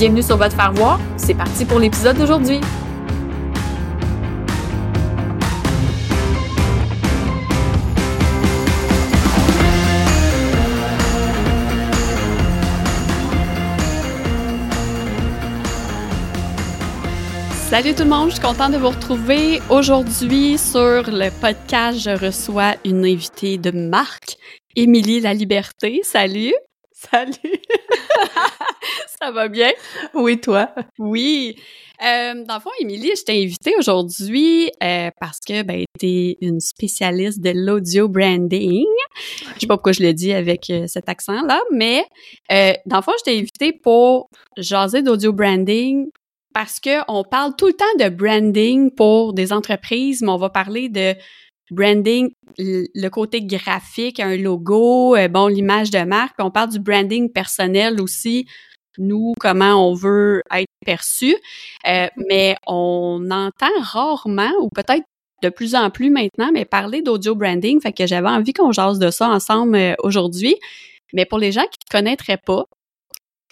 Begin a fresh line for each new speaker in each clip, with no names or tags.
Bienvenue sur votre faire voir. C'est parti pour l'épisode d'aujourd'hui. Salut tout le monde, je suis contente de vous retrouver aujourd'hui sur le podcast. Je reçois une invitée de marque, Émilie La Liberté. Salut!
Salut!
Ça va bien?
Oui, toi?
Oui. Euh, dans le fond, Émilie, je t'ai invitée aujourd'hui euh, parce que ben, tu es une spécialiste de l'audio branding. Je sais pas pourquoi je le dis avec euh, cet accent-là, mais euh, dans le fond, je t'ai invitée pour jaser d'audio branding parce que on parle tout le temps de branding pour des entreprises, mais on va parler de branding, le côté graphique, un logo, euh, bon, l'image de marque, puis on parle du branding personnel aussi, nous, comment on veut être perçu, euh, mais on entend rarement, ou peut-être de plus en plus maintenant, mais parler d'audio branding, fait que j'avais envie qu'on jase de ça ensemble euh, aujourd'hui. Mais pour les gens qui ne connaîtraient pas,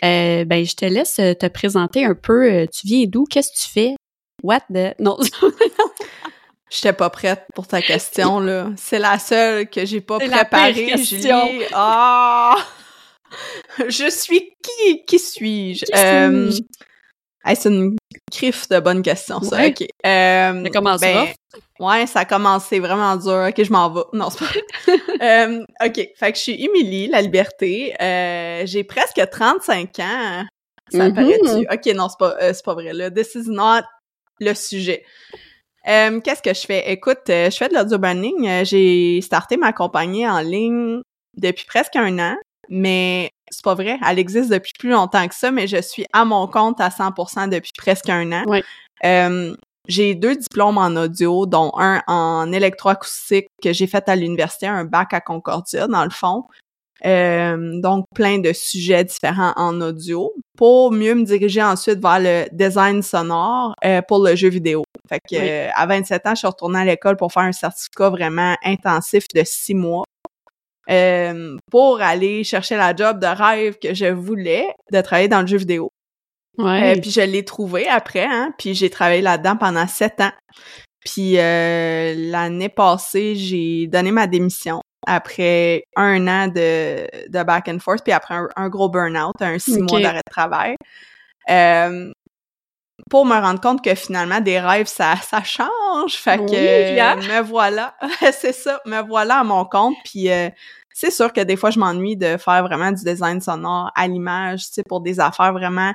euh, ben je te laisse te présenter un peu. Tu viens d'où? Qu'est-ce que tu fais? What the... Non.
J'étais pas prête pour ta question, là. C'est la seule que j'ai pas préparée, Julie. Ah! Je suis qui? Qui suis-je? Euh, c'est une criffe de bonnes questions, ça.
Ouais.
OK. Euh,
Ça commence
ben. Ouais, ça a commencé vraiment dur. OK, je m'en vais. Non, c'est pas vrai. Euh, OK, fait que je suis Émilie, La Liberté. Euh, j'ai presque 35 ans. Ça
Mhm.
paraît-tu? OK, non, c'est pas, pas vrai, là. This is not le sujet. Euh, Qu'est-ce que je fais? Écoute, euh, je fais de l'audio branding. Euh, J'ai starté ma compagnie en ligne depuis presque un an, mais c'est pas vrai. Elle existe depuis plus longtemps que ça, mais je suis à mon compte à 100% depuis presque un an. Euh, j'ai deux diplômes en audio, dont un en électroacoustique que j'ai fait à l'université, un bac à Concordia, dans le fond. Euh, donc, plein de sujets différents en audio pour mieux me diriger ensuite vers le design sonore euh, pour le jeu vidéo. Fait que
Oui.
euh, à 27 ans, je suis retournée à l'école pour faire un certificat vraiment intensif de six mois euh, pour aller chercher la job de rêve que je voulais de travailler dans le jeu vidéo.
Ouais.
Euh, puis je l'ai trouvé après, hein, puis j'ai travaillé là-dedans pendant sept ans. Puis euh, l'année passée, j'ai donné ma démission après un an de, de back and forth, puis après un, un gros burn-out, un six mois d'arrêt de travail. Euh, pour me rendre compte que finalement, des rêves, ça, ça change. Fait
Oui,
que
hein?
me voilà. c'est ça, me voilà à mon compte. Puis euh, c'est sûr que des fois, je m'ennuie de faire vraiment du design sonore à l'image, tu sais, pour des affaires vraiment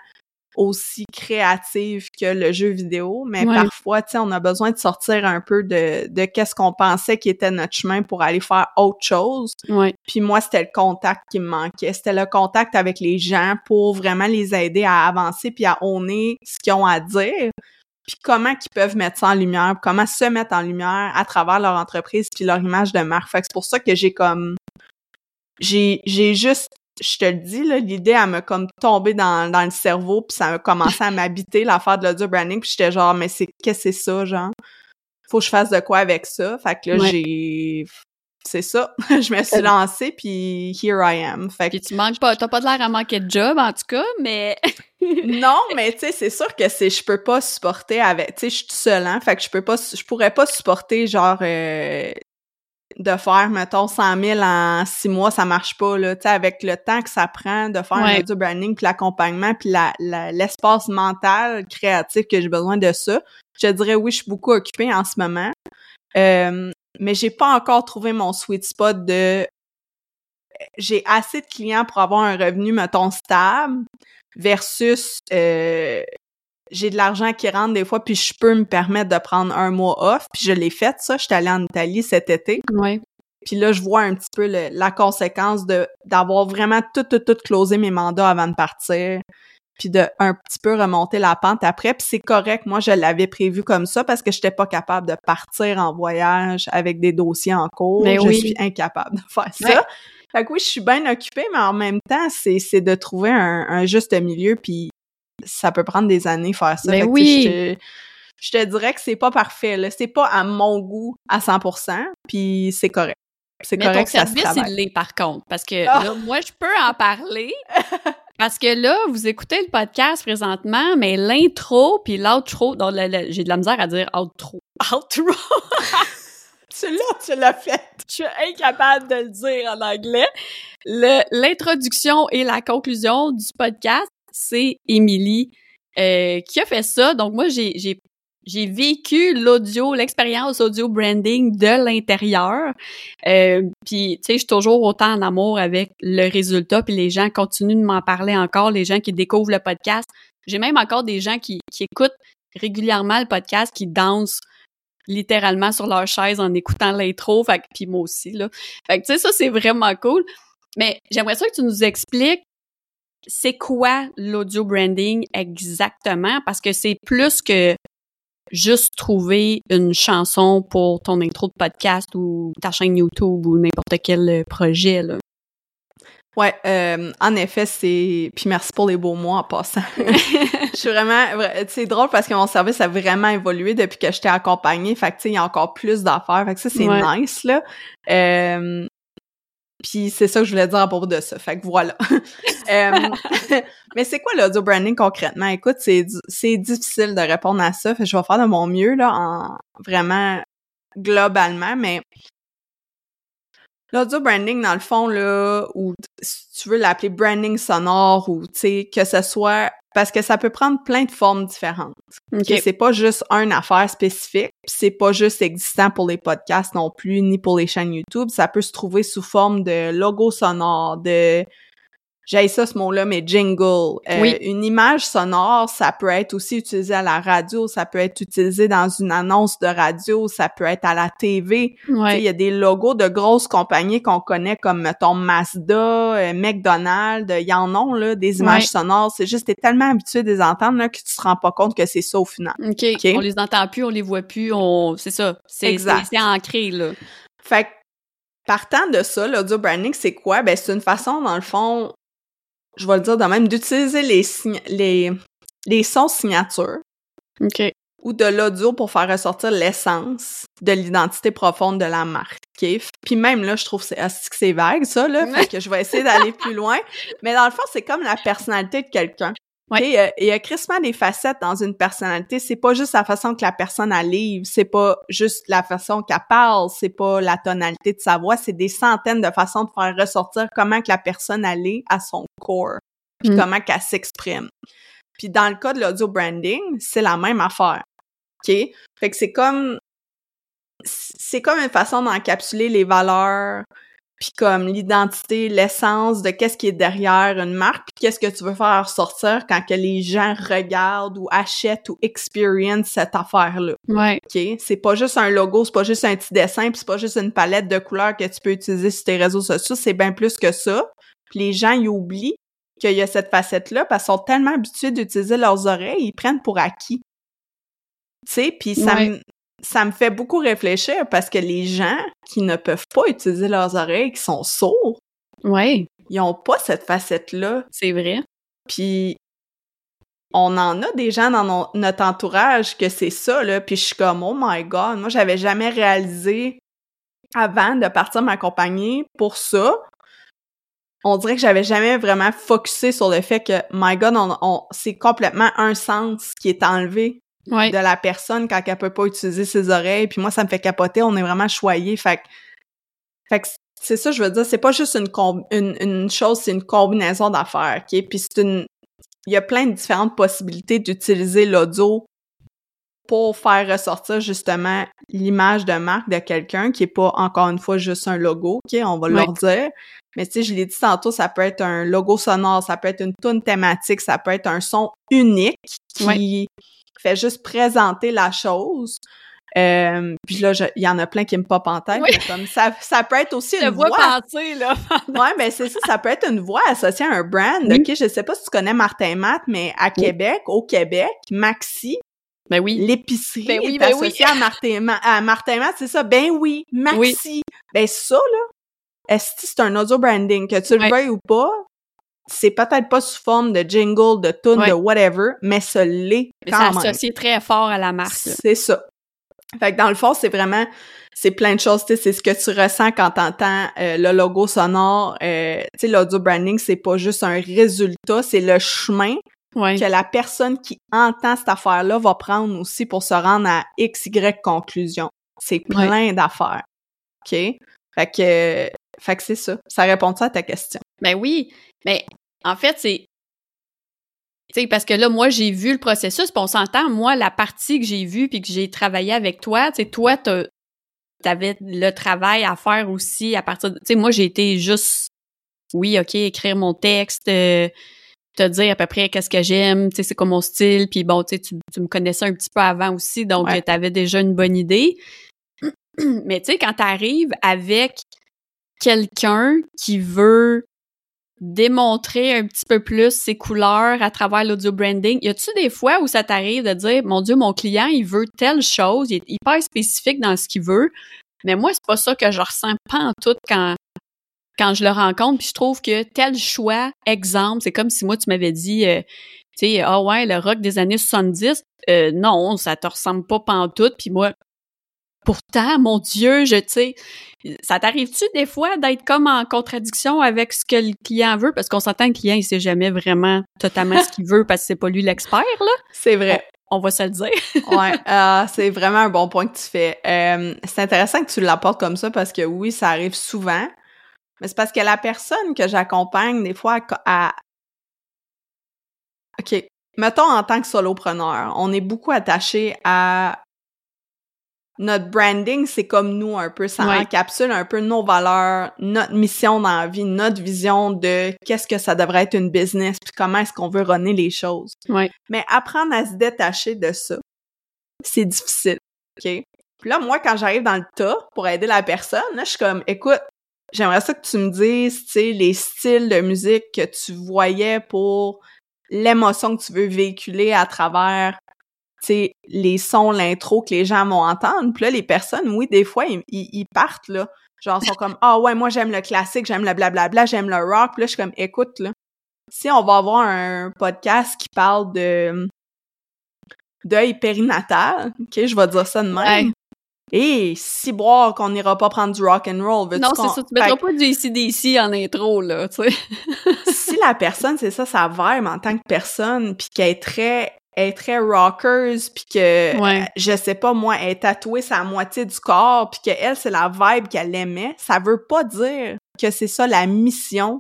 aussi créatives que le jeu vidéo. Mais
Ouais.
parfois, tu sais, on a besoin de sortir un peu de, de qu'est-ce qu'on pensait qui était notre chemin pour aller faire autre chose.
ouais.
Puis moi, c'était le contact qui me manquait. C'était le contact avec les gens pour vraiment les aider à avancer puis à honner ce qu'ils ont à dire. Puis comment ils peuvent mettre ça en lumière, comment se mettre en lumière à travers leur entreprise puis leur image de marque. Fait que c'est pour ça que j'ai comme... J'ai j'ai juste... Je te le dis, là, l'idée, elle m'a comme tombé dans, dans le cerveau puis ça a commencé à m'habiter, l'affaire de l'audio branding. Puis j'étais genre, mais c'est qu'est-ce que c'est ça, genre? Faut que je fasse de quoi avec ça? Fait que là,
Ouais.
j'ai c'est ça. je me suis lancée, puis here I am. Fait que,
Puis tu manques pas, t'as pas de l'air à manquer de job en tout cas, mais
non, mais tu sais, c'est sûr que c'est, je peux pas supporter avec, tu sais, je suis seule, hein, fait que je peux pas, je pourrais pas supporter genre, euh, de faire, mettons, 100 000 en six mois, ça marche pas, là. Tu sais, avec le temps que ça prend de faire un audio branding, puis l'accompagnement, puis la, l'espace mental, créatif que j'ai besoin de ça, je dirais oui, je suis beaucoup occupée en ce moment. Euh, mais j'ai pas encore trouvé mon sweet spot de j'ai assez de clients pour avoir un revenu, mettons, stable versus euh, j'ai de l'argent qui rentre des fois, puis je peux me permettre de prendre un mois off. Puis je l'ai fait, ça. J'étais allée en Italie cet été.
Ouais.
Puis là, je vois un petit peu la conséquence de d'avoir vraiment tout, tout, tout closé mes mandats avant de partir. Puis de un petit peu remonter la pente après. Puis c'est correct. Moi, je l'avais prévu comme ça parce que j'étais pas capable de partir en voyage avec des dossiers en cours.
Mais
je
oui.
suis incapable de faire ça. Fait que oui, je suis bien occupée, mais en même temps, c'est de trouver un, un juste milieu. Puis ça peut prendre des années faire ça.
Mais oui.
Je te, je te dirais que c'est pas parfait. Là. C'est pas à mon goût à 100%, puis c'est correct. C'est
Mais
correct,
ton
ça se
service, il
travaille.
l'est par contre. Parce que
Ah!
là, moi, je peux en parler. Parce que là, vous écoutez le podcast présentement, mais l'intro puis l'outro, j'ai de la misère à dire outro. Outro!
Tu l'as, tu l'as fait?
Je suis incapable de le dire en anglais. Le- L'introduction et la conclusion du podcast, c'est Émilie euh, qui a fait ça. Donc moi, j'ai j'ai vécu l'audio, l'expérience audio branding de l'intérieur. Euh, puis tu sais, je suis toujours autant en amour avec le résultat. Puis les gens continuent de m'en parler encore. Les gens qui découvrent le podcast. J'ai même encore des gens qui, qui écoutent régulièrement le podcast, qui dansent littéralement sur leur chaise en écoutant l'intro. Fait puis moi aussi, là. Fait que, tu sais, ça, c'est vraiment cool. Mais j'aimerais ça que tu nous expliques c'est quoi l'audio branding exactement, parce que c'est plus que juste trouver une chanson pour ton intro de podcast ou ta chaîne YouTube ou n'importe quel euh, projet, là.
Ouais, euh, en effet, c'est... Puis merci pour les beaux mots en passant. Je suis vraiment... vra- C'est drôle parce que mon service a vraiment évolué depuis que je t'ai accompagnée. Fait que, tu sais, il y a encore plus d'affaires. Fait que ça, c'est
Ouais.
nice, là. Euh, Puis c'est ça que je voulais dire à propos de ça. Fait que voilà. Euh, mais c'est quoi l'audio branding concrètement? Écoute, c'est c'est difficile de répondre à ça. Fait que je vais faire de mon mieux, là, en vraiment globalement, mais l'audio branding, dans le fond, là, ou si tu veux l'appeler branding sonore, ou tu sais, que ce soit parce que ça peut prendre plein de formes différentes.
OK.
Ok, C'est pas juste une affaire spécifique, c'est pas juste existant pour les podcasts non plus, ni pour les chaînes YouTube. Ça peut se trouver sous forme de logo sonore, de j'ai ça ce mot-là, mais jingle. Euh,
Oui.
Une image sonore, ça peut être aussi utilisé à la radio, ça peut être utilisé dans une annonce de radio, ça peut être à la TV.
Ouais.
Il y a des logos de grosses compagnies qu'on connaît comme, mettons, Mazda, euh, McDonald's, il y en a, là, des images
Ouais.
sonores. C'est juste, t'es tellement habitué de les entendre, là, que tu te rends pas compte que c'est ça au final.
OK.
OK?
On les entend plus, on les voit plus, on... c'est ça. C'est
Exact.
c'est- c'est ancré, là.
Fait que, partant de ça, l'audio branding, c'est quoi? Ben, c'est une façon, dans le fond, je vais le dire de même, d'utiliser les, les, les sons signatures
OK.
ou de l'audio pour faire ressortir l'essence de l'identité profonde de la marque. Puis même là, je trouve que c'est asti que c'est vague, ça, là. Fait que je vais essayer d'aller plus loin. Mais dans le fond, c'est comme la personnalité de quelqu'un.
Ouais.
Il y a- Il y a crissement des facettes dans une personnalité. C'est pas juste la façon que la personne a livre, c'est pas juste la façon qu'elle parle, c'est pas la tonalité de sa voix, c'est des centaines de façons de faire ressortir comment que la personne est à son corps, puis
Mm.
comment qu'elle s'exprime. Puis dans le cas de l'audio branding, c'est la même affaire. OK? Fait que c'est comme c'est comme une façon d'encapsuler les valeurs puis comme l'identité, l'essence de qu'est-ce qui est derrière une marque, puis qu'est-ce que tu veux faire ressortir quand que les gens regardent ou achètent ou expérience cette affaire-là.
Ouais.
OK? C'est pas juste un logo, c'est pas juste un petit dessin, puis c'est pas juste une palette de couleurs que tu peux utiliser sur tes réseaux sociaux, c'est bien plus que ça. Puis les gens, ils oublient qu'il y a cette facette-là parce qu'ils sont tellement habitués d'utiliser leurs oreilles, ils prennent pour acquis. Tu sais, puis ça,
Ouais.
Ça me fait beaucoup réfléchir parce que les gens qui ne peuvent pas utiliser leurs oreilles, qui sont sourds,
Ouais.
ils ont pas cette facette-là.
C'est vrai.
Puis on en a des gens dans no- notre entourage que c'est ça, là. Puis je suis comme, oh my God, moi, j'avais jamais réalisé avant de partir m'accompagner pour ça. On dirait que j'avais jamais vraiment focusé sur le fait que, my God, on, on- c'est complètement un sens qui est enlevé
Ouais.
de la personne quand elle peut pas utiliser ses oreilles. Puis moi, ça me fait capoter. On est vraiment choyés. Fait que Fait que c'est ça, je veux dire, c'est pas juste une, une, une chose, c'est une combinaison d'affaires, OK? Puis c'est une... Il y a plein de différentes possibilités d'utiliser l'audio pour faire ressortir justement l'image de marque de quelqu'un qui est pas encore une fois juste un logo, ok, on va leur dire. Mais tu sais, je l'ai dit tantôt, ça peut être un logo sonore, ça peut être une tune thématique, ça peut être un son unique qui fait juste présenter la chose. Euh, puis là, il y en a plein qui me popent en tête. Comme ça, ça peut être aussi une voix.
penser, là.
ouais, ben c'est ça, ça peut être une voix associée à un brand. Ok, je sais pas si tu connais Martin Matt, mais à Québec, au Québec, Maxi,
ben oui.
L'épicerie ben oui, est ben associée à Martin, à Martin Matt, c'est ça? Ben oui, Maxi. Ben ça, là, est-ce que c'est un audio branding, que tu le veuilles ou pas, c'est peut-être pas sous forme de jingle, de tune, de whatever, mais ça l'est quand
même. C'est associé très fort à la marque.
C'est ça. Fait que dans le fond, c'est vraiment, c'est plein de choses, tu sais, c'est ce que tu ressens quand t'entends euh, le logo sonore. Euh, tu sais, l'audio branding, c'est pas juste un résultat, c'est le chemin que la personne qui entend cette affaire-là va prendre aussi pour se rendre à X, Y conclusion. C'est plein d'affaires. OK? Fait que, fait que c'est ça. Ça répond ça à ta question?
Ben oui. Mais en fait, c'est. Tu sais, parce que là, moi, j'ai vu le processus, puis on s'entend, moi, la partie que j'ai vue puis que j'ai travaillé avec toi, tu sais, toi, t'avais le travail à faire aussi à partir de... Tu sais, moi, j'ai été juste, oui, OK, écrire mon texte, euh, te dire à peu près qu'est-ce que j'aime, tu sais, c'est quoi mon style, puis bon, tu sais, tu me connaissais un petit peu avant aussi, donc tu avais déjà une bonne idée. Mais tu sais, quand tu arrives avec quelqu'un qui veut démontrer un petit peu plus ses couleurs à travers l'audio branding, y a-tu des fois où ça t'arrive de dire, mon Dieu, mon client, il veut telle chose, il est hyper spécifique dans ce qu'il veut, mais moi, c'est pas ça que je ressens pas en tout quand quand je le rencontre, puis je trouve que tel choix, exemple, c'est comme si moi tu m'avais dit, euh, tu sais, ah ouais, le rock des années 70, euh, non, ça te ressemble pas pantoute, puis moi, pourtant, mon Dieu, je, sais, ça t'arrive-tu des fois d'être comme en contradiction avec ce que le client veut? Parce qu'on s'entend que le client, il sait jamais vraiment totalement ce qu'il veut parce que c'est pas lui l'expert, là.
C'est vrai.
On, va se le dire.
ouais, euh, c'est vraiment un bon point que tu fais. c'est intéressant que tu l'apportes comme ça parce que oui, ça arrive souvent. Mais c'est parce que la personne que j'accompagne, des fois, à... OK. Mettons en tant que solopreneur, on est beaucoup attaché à notre branding, c'est comme nous un peu, ça encapsule un peu nos valeurs, notre mission dans la vie, notre vision de qu'est-ce que ça devrait être une business, puis comment est-ce qu'on veut runner les choses. Mais apprendre à se détacher de ça, c'est difficile, OK? Puis là, moi, quand j'arrive dans le tas pour aider la personne, là, je suis comme, écoute, j'aimerais ça que tu me dises, tu sais, les styles de musique que tu voyais pour l'émotion que tu veux véhiculer à travers, sais, les sons, l'intro que les gens vont entendre. Puis là, les personnes, oui, des fois, ils, ils partent, là. Genre, sont comme, ah ouais, moi, j'aime le classique, j'aime le blablabla, j'aime le rock. Puis là, je suis comme, écoute, là, si on va avoir un podcast qui parle de deuil périnatal, ok, je vais dire ça de même. Et si boire qu'on n'ira pas prendre du rock and roll.
Non, c'est ça. Tu mettras pas du ici en intro, là, tu sais.
si la personne, c'est ça, sa vibe en tant que personne, puis qu'elle est très est très rockers puis que je sais pas moi elle est tatouée sa moitié du corps puis que elle c'est la vibe qu'elle aimait ça veut pas dire que c'est ça la mission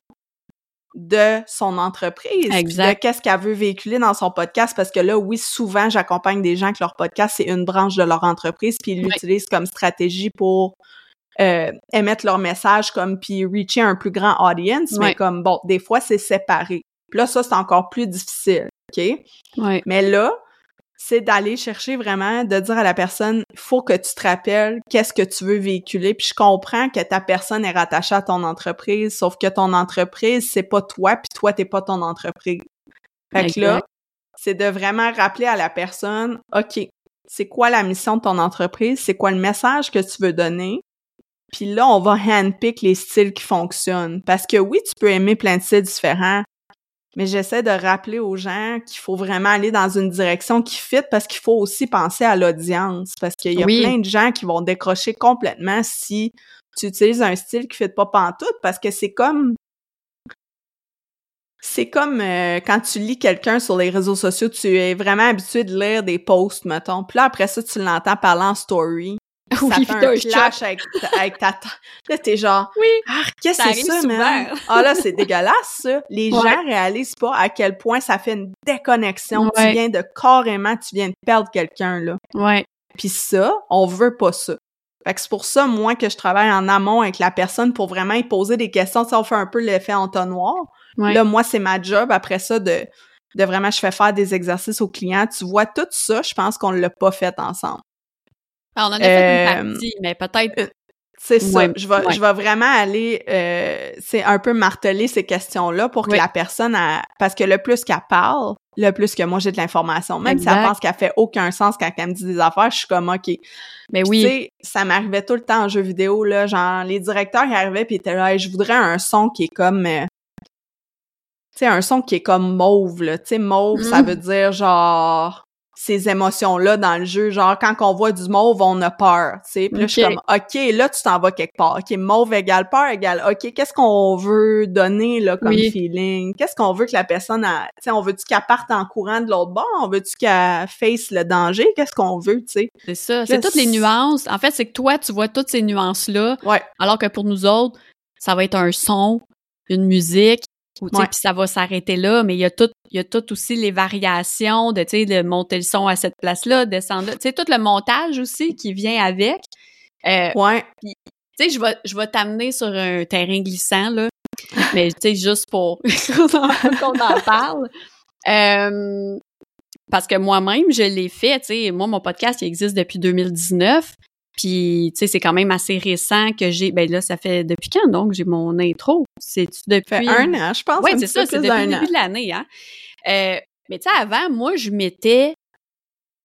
de son entreprise,
exact.
de qu'est-ce qu'elle veut véhiculer dans son podcast, parce que là, oui, souvent, j'accompagne des gens que leur podcast, c'est une branche de leur entreprise, puis ils l'utilisent comme stratégie pour euh, émettre leur message, comme, puis reacher un plus grand audience, mais comme, bon, des fois, c'est séparé. Puis là, ça, c'est encore plus difficile, OK? Mais là, c'est d'aller chercher vraiment, de dire à la personne, il faut que tu te rappelles qu'est-ce que tu veux véhiculer. Puis je comprends que ta personne est rattachée à ton entreprise, sauf que ton entreprise, c'est pas toi, puis toi, t'es pas ton entreprise. Fait que là, c'est de vraiment rappeler à la personne, OK, c'est quoi la mission de ton entreprise? C'est quoi le message que tu veux donner? Puis là, on va handpick les styles qui fonctionnent. Parce que oui, tu peux aimer plein de styles différents, mais j'essaie de rappeler aux gens qu'il faut vraiment aller dans une direction qui fit parce qu'il faut aussi penser à l'audience parce qu'il y a plein de gens qui vont décrocher complètement si tu utilises un style qui fit pas pantoute parce que c'est comme c'est comme euh, quand tu lis quelqu'un sur les réseaux sociaux, tu es vraiment habitué de lire des posts, mettons. Puis là, après ça, tu l'entends parler en story. Ça
Oui,
fait
t'as
un clash avec, ta- avec ta tante. Là, t'es genre,
Oui.
ah, qu'est-ce
Ça
que c'est ça, man? Ah là, c'est dégueulasse, ça. Les
Ouais.
gens réalisent pas à quel point ça fait une déconnexion. Tu viens de carrément, tu viens de perdre quelqu'un, là.
Ouais.
Puis ça, on veut pas ça. Fait que c'est pour ça, moi, que je travaille en amont avec la personne pour vraiment y poser des questions. Sais, on fait un peu l'effet entonnoir.
Ouais.
Là, moi, c'est ma job après ça de, de vraiment, je fais faire des exercices aux clients. Tu vois, tout ça, je pense qu'on l'a pas fait ensemble.
Ah, on en a fait
Euh,
une partie, mais peut-être.
C'est ça.
Ouais,
je vais,
ouais.
je vais vraiment aller, euh, c'est un peu marteler ces questions-là pour que
Oui.
la personne, a- parce que le plus qu'elle parle, le plus que moi j'ai de l'information. Même si elle pense qu'elle fait aucun sens quand elle me dit des affaires, je suis comme ok.
Mais
Puis,
oui.
Tu sais, ça m'arrivait tout le temps en jeu vidéo, là. Genre, les directeurs qui arrivaient pis étaient là, Hey, je voudrais un son qui est comme. euh, tu sais, un son qui est comme mauve, là. Tu sais, mauve, ça
Mm.
veut dire genre ces émotions-là dans le jeu. Genre, quand on voit du mauve, on a peur, tu sais. Puis là, je suis comme, OK, là, tu t'en vas quelque part. OK, mauve égale peur égale, OK, qu'est-ce qu'on veut donner, là, comme
Oui.
feeling? Qu'est-ce qu'on veut que la personne a... Tu sais, on veut-tu qu'elle parte en courant de l'autre bord? On veut-tu qu'elle face le danger? Qu'est-ce qu'on veut, tu sais?
C'est ça. C'est toutes les nuances. En fait, c'est que toi, tu vois toutes ces nuances-là,
Ouais.
alors que pour nous autres, ça va être un son, une musique, ou, puis ça va s'arrêter là, mais il y a tout, il y a tout aussi les variations de, tu sais, de monter le son à cette place-là, descendre là. Tu sais, tout le montage aussi qui vient avec. Euh,
Ouais.
tu sais, je vais, je vais t'amener sur un terrain glissant, là. Mais, tu sais, juste pour qu'on en, qu'on en parle. Euh, parce que moi-même, je l'ai fait, tu sais. Moi, mon podcast, il existe depuis 2019. Puis, tu sais, c'est quand même assez récent que j'ai... Ben là, ça fait depuis quand, donc, j'ai mon intro? C'est-tu depuis...
fait un an, je pense.
Oui, c'est ça, c'est depuis le début
an.
de l'année, hein. Euh, mais tu sais, avant, moi, je m'étais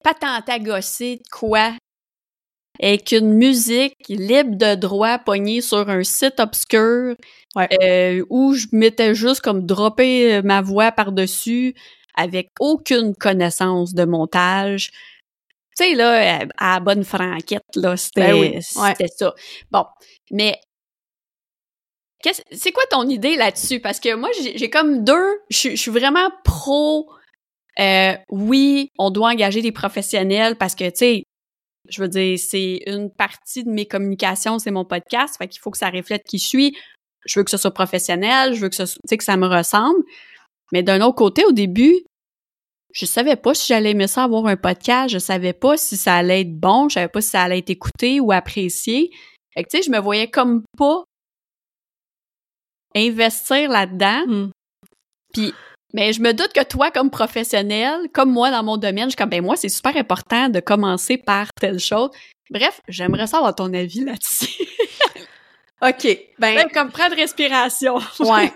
patenté à gosser de quoi? Avec une musique libre de droit pognée sur un site obscur
Ouais.
euh, où je m'étais juste comme droppé euh, ma voix par-dessus avec aucune connaissance de montage. Tu sais, là, à la bonne franquette, là, c'était
Ben oui, ouais.
ça. Bon, mais C'est quoi ton idée là-dessus? Parce que moi, j'ai comme deux. Je suis- vraiment pro. euh, oui, on doit engager des professionnels parce que, tu sais, je veux dire, c'est une partie de mes communications, c'est mon podcast. Fait qu'il faut que ça reflète qui je suis. Je veux que ce soit professionnel, je veux que, ce, que ça me ressemble. Mais d'un autre côté, au début, je savais pas si j'allais aimer ça avoir un podcast. Je savais pas si ça allait être bon. Je savais pas si ça allait être écouté ou apprécié. Fait que, tu sais, je me voyais comme pas investir là-dedans.
Hmm.
Puis, mais je me doute que toi, comme professionnel, comme moi dans mon domaine, je suis comme, ben moi, c'est super important de commencer par telle chose. Bref, j'aimerais savoir ton avis là-dessus.
OK. Ben,
Même comme prendre respiration.
ouais.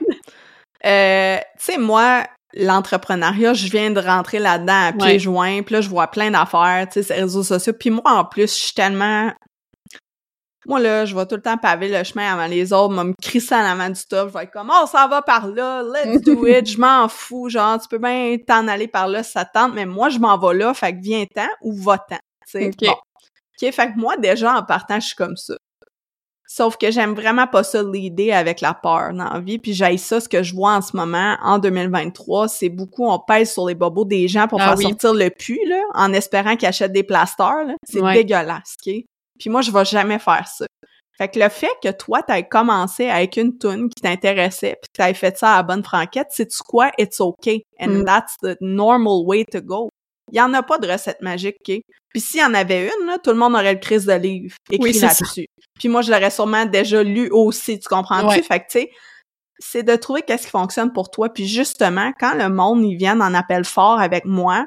Euh, tu sais, moi, l'entrepreneuriat, je viens de rentrer là-dedans à pieds
Ouais.
joints, puis là, je vois plein d'affaires, tu sais, ces réseaux sociaux. Puis moi, en plus, je suis tellement... Moi, là, je vais tout le temps paver le chemin avant les autres, me crisser en avant du top, je vais être comme « Oh, ça va par là, let's do it, je m'en fous, genre, tu peux bien t'en aller par là si ça te tente, mais moi, je m'en vais là, fait que viens-t'en ou va-t'en. » Tu sais,
Ok.
bon. OK, fait que moi, déjà, en partant, je suis comme ça. Sauf que j'aime vraiment pas ça l'idée avec la peur dans la vie, puis j'aille ça, ce que je vois en ce moment, en 2023, c'est beaucoup, on pèse sur les bobos des gens pour
Ah
faire
oui.
sortir le pu, là, en espérant qu'ils achètent des plasters, là. C'est
Ouais.
dégueulasse, OK? Puis moi, je vais jamais faire ça. Fait que le fait que toi, t'aies commencé avec une toune qui t'intéressait, puis t'aies fait ça à la bonne franquette, c'est-tu quoi? It's okay. And
Mm.
that's the normal way to go. Il y en a pas de recette magique, OK? Puis s'il y en avait une, là, tout le monde aurait le crise de livre écrit
Oui,
là-dessus. Puis moi, je l'aurais sûrement déjà lu aussi, tu comprends-tu?
Ouais.
Fait que, tu sais, c'est de trouver qu'est-ce qui fonctionne pour toi. Puis justement, quand le monde, ils viennent en appel fort avec moi,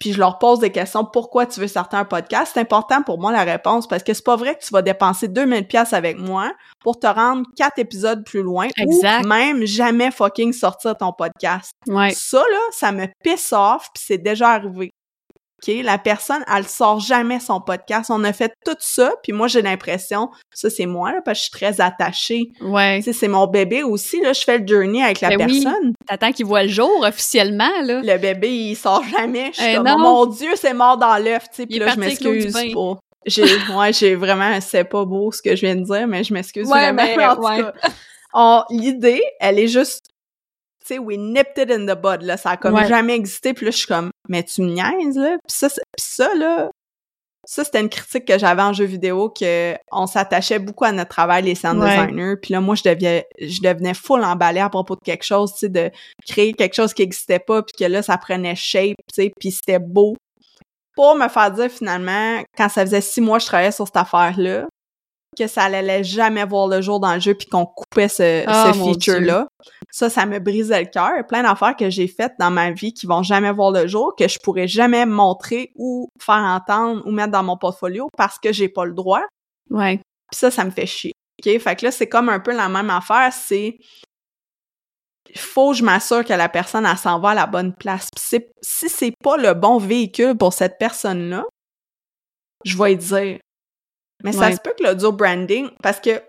puis je leur pose des questions, pourquoi tu veux sortir un podcast, c'est important pour moi la réponse, parce que c'est pas vrai que tu vas dépenser 2000 pièces avec moi pour te rendre quatre épisodes plus loin
Exact.
ou même jamais fucking sortir ton podcast.
Ouais.
Ça, là, ça me pisse off, puis c'est déjà arrivé. OK? La personne, elle sort jamais son podcast. On a fait tout ça, puis moi, j'ai l'impression, ça, c'est moi, là, parce que je suis très attachée.
Ouais.
Tu sais, c'est mon bébé aussi, là, je fais le journey avec la
Ben oui.
personne.
T'attends qu'il voit le jour officiellement, là.
Le bébé, il sort jamais. Je suis
Eh
comme,
non.
mon Dieu, c'est mort dans l'œuf, tu sais, puis là, je m'excuse pour... J'ai, ouais, j'ai vraiment, c'est pas beau ce que je viens de dire, mais je m'excuse
Ouais,
vraiment.
mais,
en tout
ouais.
l'idée, elle est juste, tu sais, we nipped it in the bud, là. Ça a comme
Ouais.
jamais existé, puis là, je suis comme, mais tu me niaises, là? Puis ça, puis ça, là, ça, c'était une critique que j'avais en jeu vidéo, que on s'attachait beaucoup à notre travail, les sound designers. Puis là, moi, je devenais, je devenais full emballée à propos de quelque chose, tu sais, de créer quelque chose qui n'existait pas, puis que là, ça prenait shape, tu sais, puis c'était beau. Pour me faire dire, finalement, quand ça faisait six mois que je travaillais sur cette affaire-là, que ça allait jamais voir le jour dans le jeu puis qu'on coupait ce,
Ah,
ce feature-là. Ça, ça me brisait le cœur. Plein d'affaires que j'ai faites dans ma vie qui vont jamais voir le jour, que je pourrais jamais montrer ou faire entendre ou mettre dans mon portfolio parce que j'ai pas le droit.
Ouais.
Puis ça, ça me fait chier. OK? Fait que là, c'est comme un peu la même affaire, c'est faut que je m'assure que la personne, elle s'en va à la bonne place. Puis si c'est pas le bon véhicule pour cette personne-là, je vais lui dire. Mais ça se peut que l'audio branding, parce que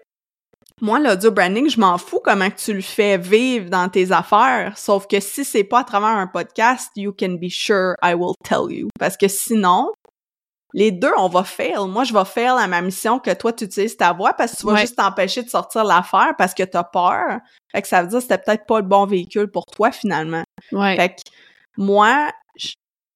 moi, l'audio branding, je m'en fous comment que tu le fais vivre dans tes affaires. Sauf que si c'est pas à travers un podcast, you can be sure I will tell you. Parce que sinon, les deux, on va fail. Moi, je vais fail à ma mission que toi, tu utilises ta voix parce que tu vas
Ouais.
juste t'empêcher de sortir l'affaire parce que t'as peur. Fait que ça veut dire que c'était peut-être pas le bon véhicule pour toi, finalement.
Ouais.
Fait que moi,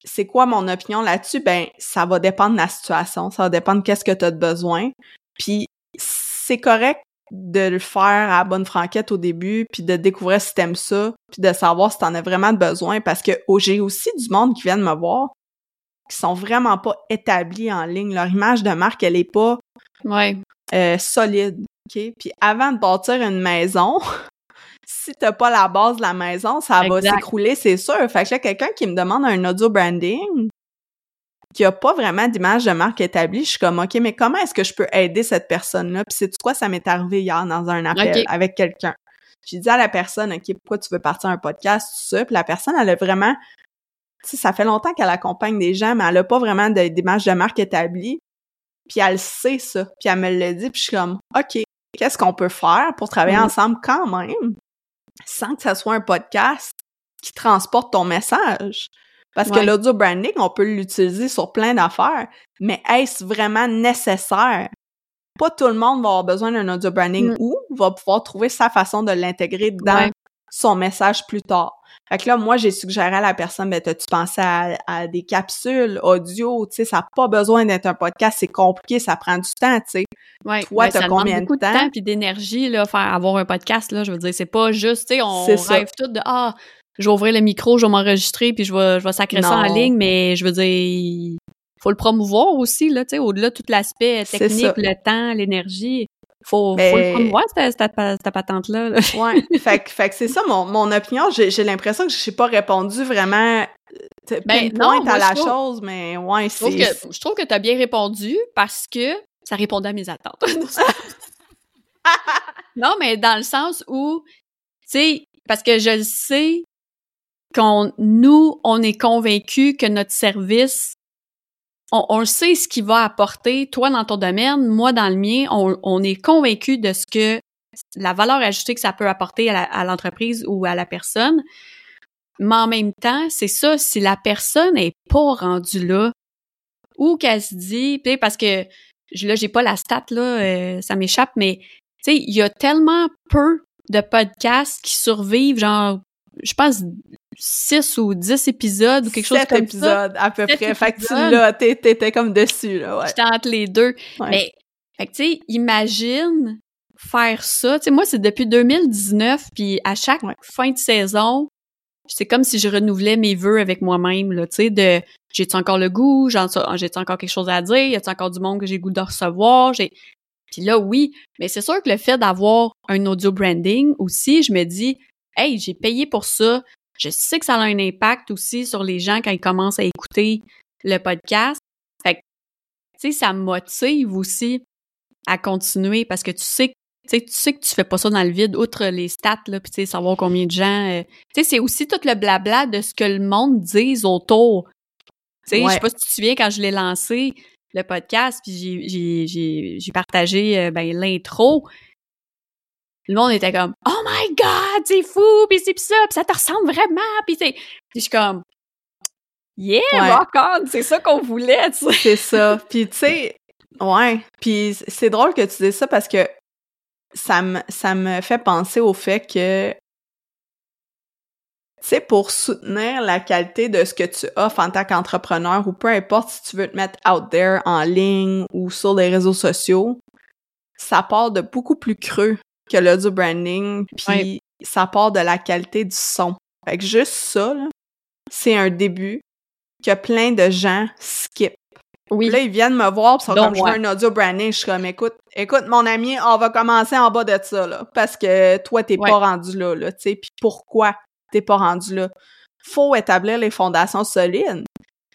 c'est quoi mon opinion là-dessus? Ben, ça va dépendre de la situation. Ça va dépendre de qu'est-ce que tu as de besoin. Puis c'est correct de le faire à la bonne franquette au début, puis de découvrir si t'aimes ça, puis de savoir si t'en as vraiment besoin, parce que oh, j'ai aussi du monde qui vient de me voir qui sont vraiment pas établis en ligne. Leur image de marque, elle est pas
Ouais.
euh, solide. OK? Puis avant de bâtir une maison, si t'as pas la base de la maison, ça va s'écrouler, c'est sûr. Fait que là, quelqu'un qui me demande un audio branding, qui a pas vraiment d'image de marque établie, je suis comme, OK, mais comment est-ce que je peux aider cette personne-là? Puis c'est quoi, ça m'est arrivé hier dans un appel avec quelqu'un? J'ai dit à la personne, OK, pourquoi tu veux partir un podcast, tout ça? Puis la personne, elle a vraiment, tu sais, ça fait longtemps qu'elle accompagne des gens, mais elle a pas vraiment d'image de marque établie. Puis elle sait ça. Puis elle me l'a dit, puis je suis comme, OK, qu'est-ce qu'on peut faire pour travailler
Mhm.
ensemble quand même, sans que ça soit un podcast qui transporte ton message? Parce que
Ouais.
l'audio branding, on peut l'utiliser sur plein d'affaires, mais est-ce vraiment nécessaire? Pas tout le monde va avoir besoin d'un audio branding
Mm.
ou va pouvoir trouver sa façon de l'intégrer dans
Ouais.
son message plus tard. Fait que là, moi, j'ai suggéré à la personne, ben, t'as-tu pensé à, à des capsules audio, tu sais, ça n'a pas besoin d'être un podcast, c'est compliqué, ça prend du temps, tu sais.
Ouais.
Toi,
Ben,
t'as combien de
beaucoup de
temps?
temps puis d'énergie là faire avoir un podcast là, je veux dire c'est pas juste tu sais on rêve tout de ah, je vais ouvrir le micro, je vais m'enregistrer puis je vais je vais sacrer ça en ligne mais je veux dire faut le promouvoir aussi là, tu sais au-delà de tout l'aspect technique, le temps, l'énergie. Faut, faut le promouvoir cette, cette, cette patente là.
Ouais. fait que, fait que c'est ça mon, mon opinion. J'ai, l'impression que je n'ai pas répondu vraiment euh,
Ben, non,
à la
trouve-
chose, mais ouais, c'est.
je trouve que t'as bien répondu parce que ça répondait à mes attentes. non, mais dans le sens où, tu sais, parce que je le sais qu'on, nous, on est convaincus que notre service, on, on sait ce qu'il va apporter, toi dans ton domaine, moi dans le mien, on, on est convaincus de ce que la valeur ajoutée que ça peut apporter à l'entreprise ou à la personne. Mais en même temps, c'est ça, si la personne est pas rendue là, ou qu'elle se dit, parce que là, j'ai pas la stat, là, euh, ça m'échappe, mais tu sais, il y a tellement peu de podcasts qui survivent, genre, je pense, 6 ou 10 épisodes ou quelque chose comme ça.
épisodes, à peu
Sept
près. Fait que tu
épisodes.
l'as, t'étais comme dessus, là, ouais.
J'étais entre les deux.
Ouais.
Mais, fait que, tu sais, imagine faire ça. Tu sais, moi, c'est depuis 2019, puis à chaque
Ouais.
fin de saison, c'est comme si je renouvelais mes vœux avec moi-même, là, tu sais, de j'ai-tu encore le goût, j'ai-tu encore quelque chose à dire, y a-tu encore du monde que j'ai le goût de recevoir, j'ai... Puis là, oui, mais c'est sûr que le fait d'avoir un audio branding aussi, je me dis, hey, j'ai payé pour ça, je sais que ça a un impact aussi sur les gens quand ils commencent à écouter le podcast. Fait que, tu sais, ça motive aussi à continuer parce que tu sais que tu sais, tu sais que tu fais pas ça dans le vide, outre les stats, là, puis tu sais, savoir combien de gens... euh, tu sais, c'est aussi tout le blabla de ce que le monde dise autour. Tu sais, je sais pas si tu te souviens, quand je l'ai lancé, le podcast, puis j'ai- j'ai- j'ai j'ai partagé euh, ben, l'intro, le monde était comme « Oh my God, c'est fou! » Puis c'est pis ça, puis ça te ressemble vraiment! Puis tu puis je suis comme « Yeah,
Ouais.
rock on! C'est ça qu'on voulait! » tu sais.
C'est ça. Puis tu sais, ouais. Puis c'est drôle que tu dises ça parce que ça me, ça me fait penser au fait que sais, pour soutenir la qualité de ce que tu offres en tant qu'entrepreneur ou peu importe si tu veux te mettre out there en ligne ou sur les réseaux sociaux, ça part de beaucoup plus creux que du branding, puis ça part de la qualité du son. Fait que juste ça, c'est un début que plein de gens skip. Oui. là, ils viennent me voir, pis sont comme, je veux un audio branding. Je suis comme, écoute, écoute, mon ami, on va commencer en bas de ça, là. Parce que toi, t'es pas rendu là, là, tu sais. Puis pourquoi t'es pas rendu là? Faut établir les fondations solides.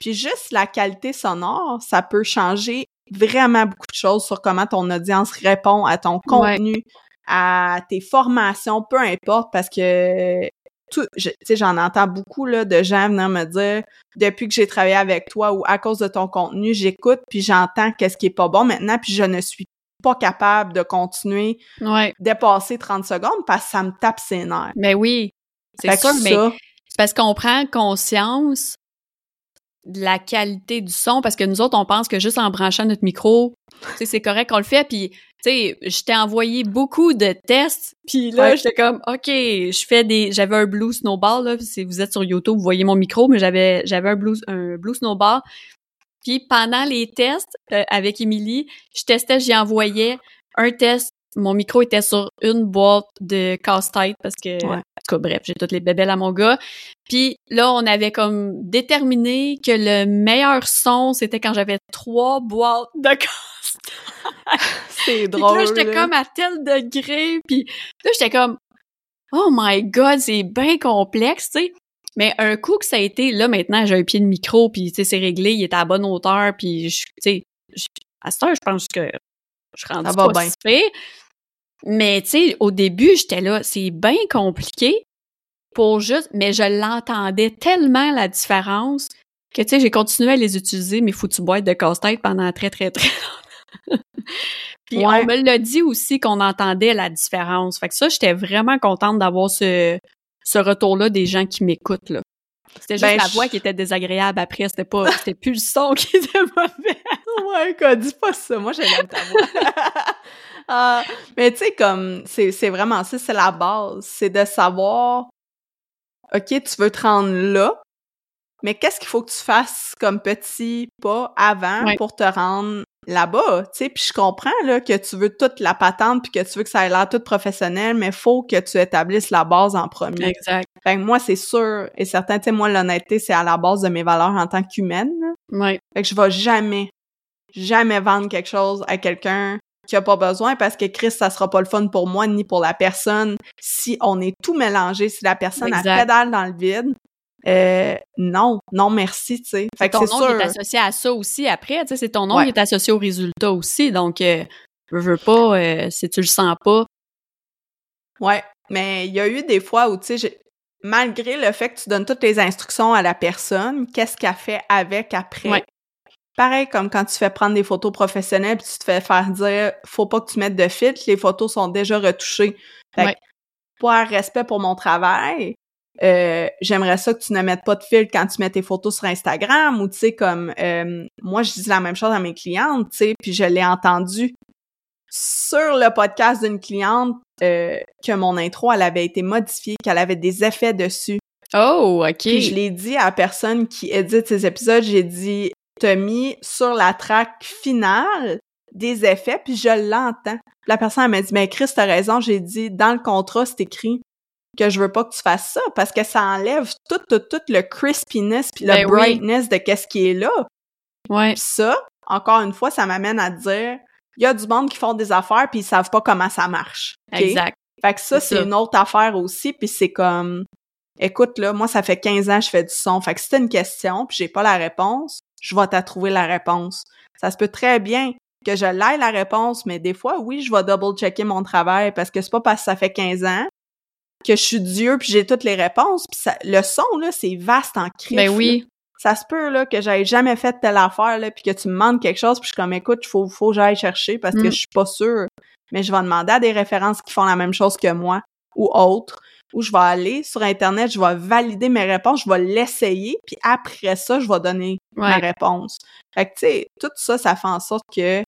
Puis juste la qualité sonore, ça peut changer vraiment beaucoup de choses sur comment ton audience répond à ton contenu, à tes formations, peu importe, parce que tu sais, j'en entends beaucoup là, de gens venir me dire depuis que j'ai travaillé avec toi ou à cause de ton contenu, j'écoute puis j'entends qu'est-ce qui est pas bon maintenant puis je ne suis pas capable de continuer
ouais.
dépasser 30 secondes parce que ça me tape ses nerfs.
Mais oui, c'est sûr, mais c'est parce qu'on prend conscience de la qualité du son parce que nous autres on pense que juste en branchant notre micro c'est correct qu'on le fait puis tu sais je t'ai envoyé beaucoup de tests puis là j'étais comme OK je fais des j'avais un blue snowball là. Si vous êtes sur YouTube vous voyez mon micro mais j'avais j'avais un blue un blue snowball. Puis pendant les tests euh, avec Émilie je testais j'y envoyais un test. Mon micro était sur une boîte de casse-tête parce que tout cas, bref, j'ai toutes les bébelles à mon gars. Puis là, on avait comme déterminé que le meilleur son, c'était quand j'avais trois boîtes de
C'est drôle.
Puis là, j'étais comme à tel degré. Puis là, j'étais comme, oh my god, c'est bien complexe, tu sais. Mais un coup que ça a été, là, maintenant, j'ai un pied de micro, puis tu sais, c'est réglé, il est à la bonne hauteur, puis tu sais, à ce temps, je pense que je rentre pas bien. Mais tu sais, au début, j'étais là, c'est bien compliqué pour juste, mais je l'entendais tellement la différence que tu sais, j'ai continué à les utiliser mes foutues boîtes de casse-tête pendant très très très longtemps. Puis on me l'a dit aussi qu'on entendait la différence. Fait que ça, j'étais vraiment contente d'avoir ce, ce retour-là des gens qui m'écoutent là. C'était juste ben, la voix qui était désagréable après, c'était pas c'était plus le son qui était mauvais.
ouais, quoi, dis pas ça. Moi, j'aime ta voix. Ah, mais tu sais, comme, c'est vraiment ça, c'est la base. C'est de savoir, OK, tu veux te rendre là, mais qu'est-ce qu'il faut que tu fasses comme petit pas avant pour te rendre là-bas, tu sais, puis je comprends là que tu veux toute la patente puis que tu veux que ça ait l'air tout professionnel, mais faut que tu établisses la base en premier.
Exact.
Fait que moi c'est sûr et certain, tu sais moi l'honnêteté c'est à la base de mes valeurs en tant qu'humaine.
Ouais.
Fait que je vais jamais jamais vendre quelque chose à quelqu'un qui a pas besoin parce que Chris, ça sera pas le fun pour moi ni pour la personne si on est tout mélangé, si la personne a pédale dans le vide. Euh, non, non merci, tu sais.
Fait que ton nom est associé à ça aussi après, tu sais, c'est ton nom qui est associé au résultat aussi, donc euh, je veux pas, euh, si tu le sens pas.
Ouais, mais il y a eu des fois où, tu sais, malgré le fait que tu donnes toutes les instructions à la personne, qu'est-ce qu'elle fait avec après? Pareil comme quand tu fais prendre des photos professionnelles puis tu te fais faire dire faut pas que tu mettes de filtre, les photos sont déjà retouchées. Fait pour un respect pour mon travail, euh, j'aimerais ça que tu ne mettes pas de filtre quand tu mets tes photos sur Instagram ou tu sais comme euh, moi je dis la même chose à mes clientes, tu sais, puis je l'ai entendu sur le podcast d'une cliente euh, que mon intro elle avait été modifiée, qu'elle avait des effets dessus.
Oh, ok.
Puis je l'ai dit à la personne qui édite ces épisodes, j'ai dit t'as mis sur la track finale des effets, puis je l'entends. La personne m'a dit, mais Chris, t'as raison, j'ai dit, dans le contrat, c'est écrit que je veux pas que tu fasses ça, parce que ça enlève tout, tout, tout le crispiness puis le ben brightness de qu'est-ce qui est là.
Ouais.
ça, encore une fois, ça m'amène à dire, il y a du monde qui font des affaires puis ils savent pas comment ça marche.
Exact.
Fait que ça, c'est une autre affaire aussi, puis c'est comme, écoute, là, moi, ça fait 15 ans que je fais du son. Fait que si t'as une question puis j'ai pas la réponse, je vais te trouver la réponse. Ça se peut très bien que je l'aille la réponse, mais des fois, oui, je vais double-checker mon travail parce que c'est pas parce que ça fait 15 ans que je suis Dieu puis j'ai toutes les réponses. Puis le son, là, c'est vaste en crise.
Ben oui.
Ça se peut, là, que j'aille jamais fait telle affaire, là, puis que tu me demandes quelque chose, puis je suis comme, écoute, faut, faut que j'aille chercher parce que mm. je suis pas sûre. Mais je vais demander à des références qui font la même chose que moi ou autres où je vais aller sur Internet, je vais valider mes réponses, je vais l'essayer, puis après ça, je vais donner ma réponse. Fait que, tu sais, tout ça, ça fait en sorte que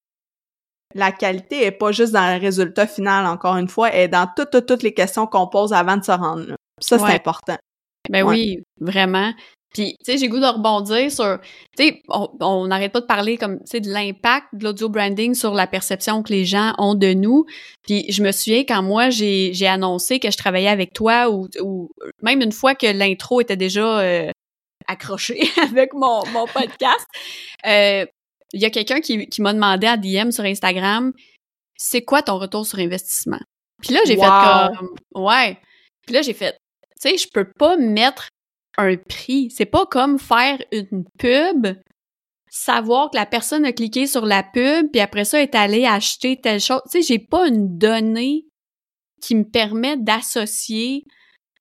la qualité est pas juste dans le résultat final, encore une fois, elle est dans toutes, toutes, toutes les questions qu'on pose avant de se rendre là. Ça, c'est important.
Ben oui, vraiment. Puis, tu sais, j'ai goût de rebondir sur, tu sais, on n'arrête pas de parler comme, tu sais, de l'impact de l'audio branding sur la perception que les gens ont de nous. Puis, je me souviens quand moi, j'ai annoncé que je travaillais avec toi ou, ou même une fois que l'intro était déjà euh, accrochée avec mon, mon podcast, euh, il y a quelqu'un qui, qui m'a demandé à DM sur Instagram, c'est quoi ton retour sur investissement? Puis là, j'ai fait comme, ouais. Puis là, j'ai fait, tu sais, je peux pas mettre un prix. C'est pas comme faire une pub, savoir que la personne a cliqué sur la pub, puis après ça est allée acheter telle chose. Tu sais, j'ai pas une donnée qui me permet d'associer,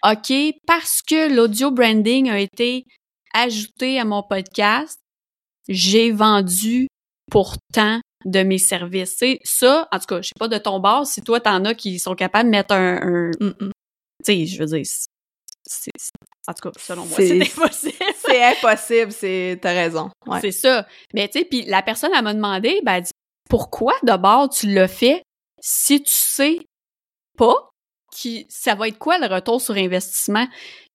OK, parce que l'audio branding a été ajouté à mon podcast, j'ai vendu pourtant de mes services. C'est ça, en tout cas, je sais pas de ton bord, si toi t'en as qui sont capables de mettre un, tu sais, je veux dire, c'est, en tout cas, selon moi, c'est impossible.
c'est impossible, c'est, t'as raison.
C'est ça. Mais tu sais, puis la personne, elle m'a demandé, ben, elle dit, pourquoi d'abord tu l'as fait si tu sais pas qui, ça va être quoi le retour sur investissement?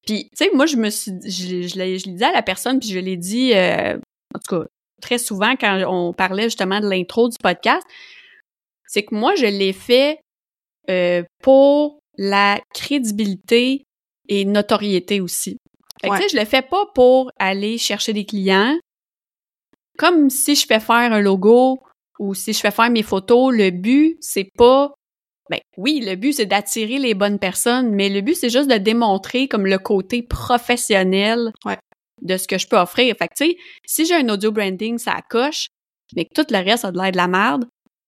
Puis, tu sais, moi, je me suis, je, je, l'ai, dit à la personne, puis je l'ai dit, euh, en tout cas, très souvent quand on parlait justement de l'intro du podcast, c'est que moi, je l'ai fait euh, pour la crédibilité et notoriété aussi. Fait que, tu sais, je le fais pas pour aller chercher des clients. Comme si je fais faire un logo ou si je fais faire mes photos, le but, c'est pas ben oui, le but c'est d'attirer les bonnes personnes, mais le but c'est juste de démontrer comme le côté professionnel de ce que je peux offrir. Fait que tu sais, si j'ai un audio branding, ça coche, mais que tout le reste a de l'air de la merde,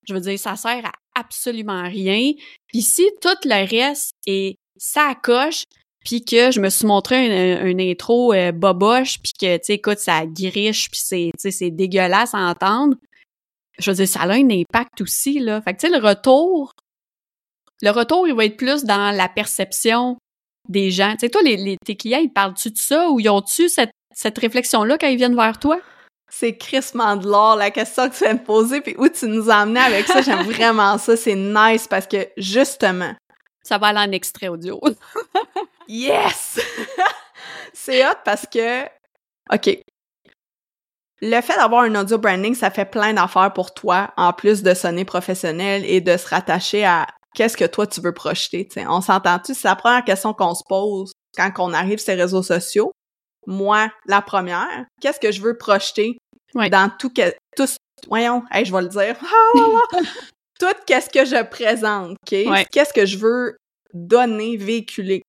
je veux dire, ça sert à absolument rien. Puis si tout le reste est ça coche, puis que je me suis montré une, intro euh, boboche, puis que, tu sais, écoute, ça griche, puis c'est, c'est dégueulasse à entendre, je veux dire, ça a un impact aussi, là. Fait que, tu sais, le retour, le retour, il va être plus dans la perception des gens. Tu sais, toi, les, tes clients, ils parlent-tu de ça ou ils ont-tu cette, cette réflexion-là quand ils viennent vers toi?
C'est crissement de l'or, la question que tu viens de poser, puis où tu nous as amené avec ça, j'aime vraiment ça, c'est nice parce que, justement...
Ça va aller en extrait audio.
Yes! c'est hot parce que, OK, le fait d'avoir un audio branding, ça fait plein d'affaires pour toi, en plus de sonner professionnel et de se rattacher à qu'est-ce que toi tu veux projeter. On s'entend-tu? C'est la première question qu'on se pose quand on arrive sur les réseaux sociaux. Moi, la première, qu'est-ce que je veux projeter dans tout, que, tout voyons, je vais le dire. tout qu'est-ce que je présente, OK? Qu'est-ce que je veux donner, véhiculer?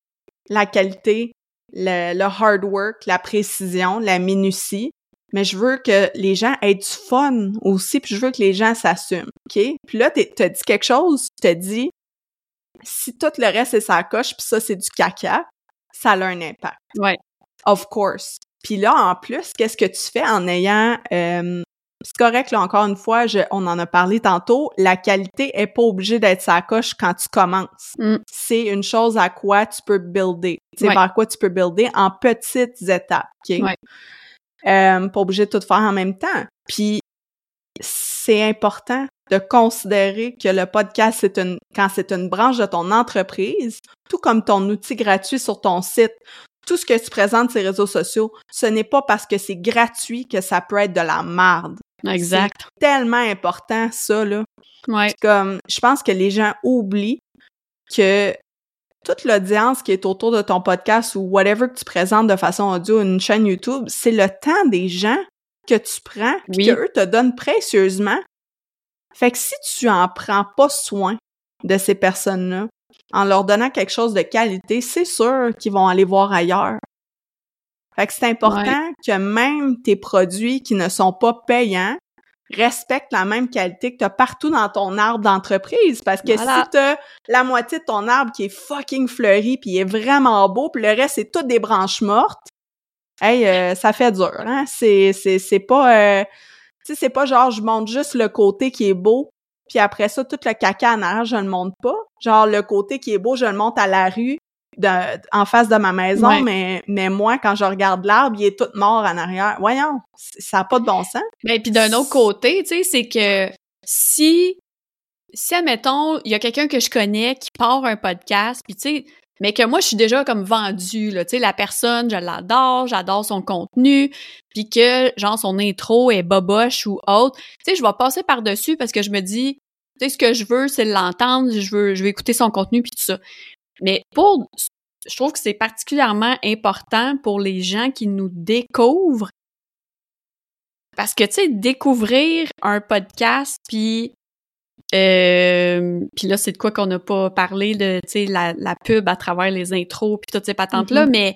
La qualité, le, hard work, la précision, la minutie, mais je veux que les gens aient du fun aussi, puis je veux que les gens s'assument, OK? Puis là, t'as dit quelque chose, t'as dit, si tout le reste est sa coche, puis ça, c'est du caca, ça a un impact.
Ouais.
Of course. Puis là, en plus, qu'est-ce que tu fais en ayant euh, c'est correct, là, encore une fois, on en a parlé tantôt, la qualité est pas obligée d'être sa coche quand tu commences. Mm. C'est une chose à quoi tu peux builder. C'est vers quoi tu peux builder en petites étapes, OK? Euh, pas obligé de tout faire en même temps. Puis, c'est important de considérer que le podcast, c'est une, quand c'est une branche de ton entreprise, tout comme ton outil gratuit sur ton site, tout ce que tu présentes sur les réseaux sociaux, ce n'est pas parce que c'est gratuit que ça peut être de la merde.
Exact.
C'est tellement important, ça, là.
Ouais.
Comme, je pense que les gens oublient que toute l'audience qui est autour de ton podcast ou whatever que tu présentes de façon audio, une chaîne YouTube, c'est le temps des gens que tu prends et que eux te donnent précieusement. Fait que si tu en prends pas soin de ces personnes-là, en leur donnant quelque chose de qualité, c'est sûr qu'ils vont aller voir ailleurs. Fait que c'est important que même tes produits qui ne sont pas payants respectent la même qualité que tu as partout dans ton arbre d'entreprise. Parce que si tu as la moitié de ton arbre qui est fucking fleuri puis est vraiment beau, puis le reste, c'est toutes des branches mortes, hey, euh, ça fait dur, hein? C'est, c'est, c'est pas... Euh, tu sais, c'est pas genre je montre juste le côté qui est beau, puis après ça, tout le caca en arrière, je le monte pas. Genre, le côté qui est beau, je le monte à la rue, en face de ma maison, mais, mais moi, quand je regarde l'arbre, il est tout mort en arrière. Voyons, ça n'a pas de bon sens.
Mais puis d'un autre côté, tu sais, c'est que si, si, admettons, il y a quelqu'un que je connais qui part un podcast, puis tu sais, mais que moi, je suis déjà comme vendue, là. Tu sais, la personne, je l'adore, j'adore son contenu, puis que, genre, son intro est boboche ou autre. Tu sais, je vais passer par-dessus parce que je me dis, tu sais, ce que je veux, c'est l'entendre, je veux, je veux écouter son contenu, puis tout ça. Mais pour... Je trouve que c'est particulièrement important pour les gens qui nous découvrent parce que, tu sais, découvrir un podcast, puis euh, puis là, c'est de quoi qu'on n'a pas parlé de, la, la, pub à travers les intros, puis toutes ces patentes-là, mm-hmm. mais,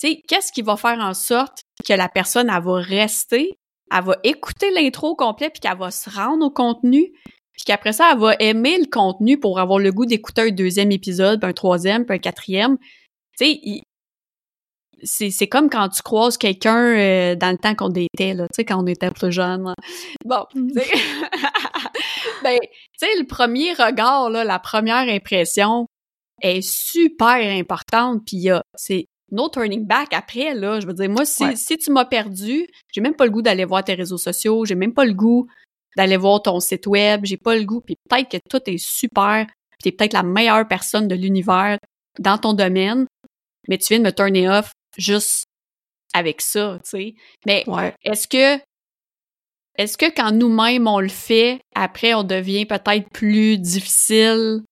tu sais, qu'est-ce qui va faire en sorte que la personne, elle va rester, elle va écouter l'intro complet, puis qu'elle va se rendre au contenu, puis qu'après ça, elle va aimer le contenu pour avoir le goût d'écouter un deuxième épisode, puis un troisième, puis un quatrième. Tu sais, c'est comme quand tu croises quelqu'un euh, dans le temps qu'on était là, tu sais quand on était plus jeune. Bon, mm. ben, tu sais le premier regard là, la première impression est super importante puis c'est no turning back après là, je veux dire moi si si tu m'as perdu, j'ai même pas le goût d'aller voir tes réseaux sociaux, j'ai même pas le goût d'aller voir ton site web, j'ai pas le goût. Puis peut-être que tout est super, tu es peut-être la meilleure personne de l'univers dans ton domaine, mais tu viens de me turner off juste avec ça, tu sais. Mais est-ce que est-ce que quand nous-mêmes on le fait, après on devient peut-être plus difficile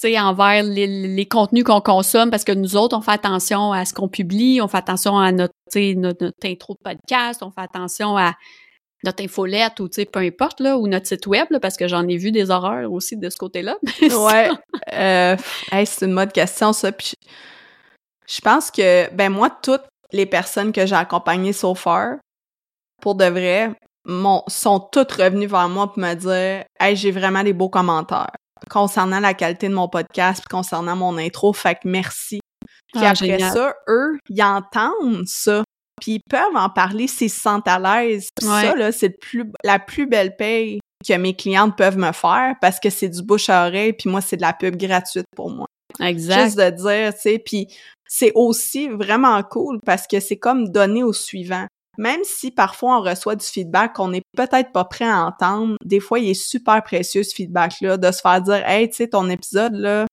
tu sais, envers les, contenus qu'on consomme? Parce que nous autres, on fait attention à ce qu'on publie, on fait attention à notre, notre, notre intro de podcast, on fait attention à notre infolette ou, tu sais, peu importe, là, ou notre site web, parce que j'en ai vu des horreurs aussi de ce côté-là.
ouais. Euh, c'est une mode question, ça. Puis je pense que, ben moi, toutes les personnes que j'ai accompagnées so far, pour de vrai, sont toutes revenues vers moi pour me dire Hey, j'ai vraiment des beaux commentaires concernant la qualité de mon podcast puis concernant mon intro, fait que merci. Puis ah, après ça, eux, ils entendent ça. Puis ils peuvent en parler s'ils se sentent à l'aise. Ça, là, c'est la plus belle paye que mes clientes peuvent me faire parce que c'est du bouche à oreille, puis moi, c'est de la pub gratuite pour moi.
Exact.
Juste de dire, tu sais, puis c'est aussi vraiment cool parce que c'est comme donner au suivant. Même si parfois on reçoit du feedback qu'on n'est peut-être pas prêt à entendre, des fois il est super précieux ce feedback-là, de se faire dire Hey, tu sais, ton épisode là,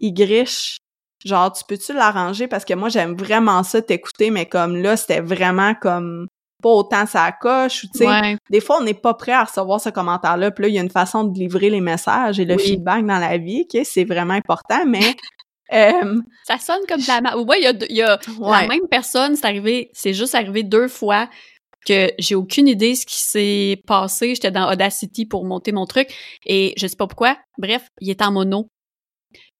il griche. Genre, tu peux-tu l'arranger? Parce que moi, j'aime vraiment ça t'écouter, mais comme là, c'était vraiment comme pas autant ça coche ou tu sais des fois on n'est pas prêt à recevoir ce commentaire là puis là il y a une façon de livrer les messages et le feedback dans la vie ok? C'est vraiment important mais
euh, ça sonne comme de la Ouais, il y a, y a la même personne, c'est arrivé, c'est juste arrivé deux fois que j'ai aucune idée ce qui s'est passé. J'étais dans Audacity pour monter mon truc et je sais pas pourquoi. Bref, il est en mono.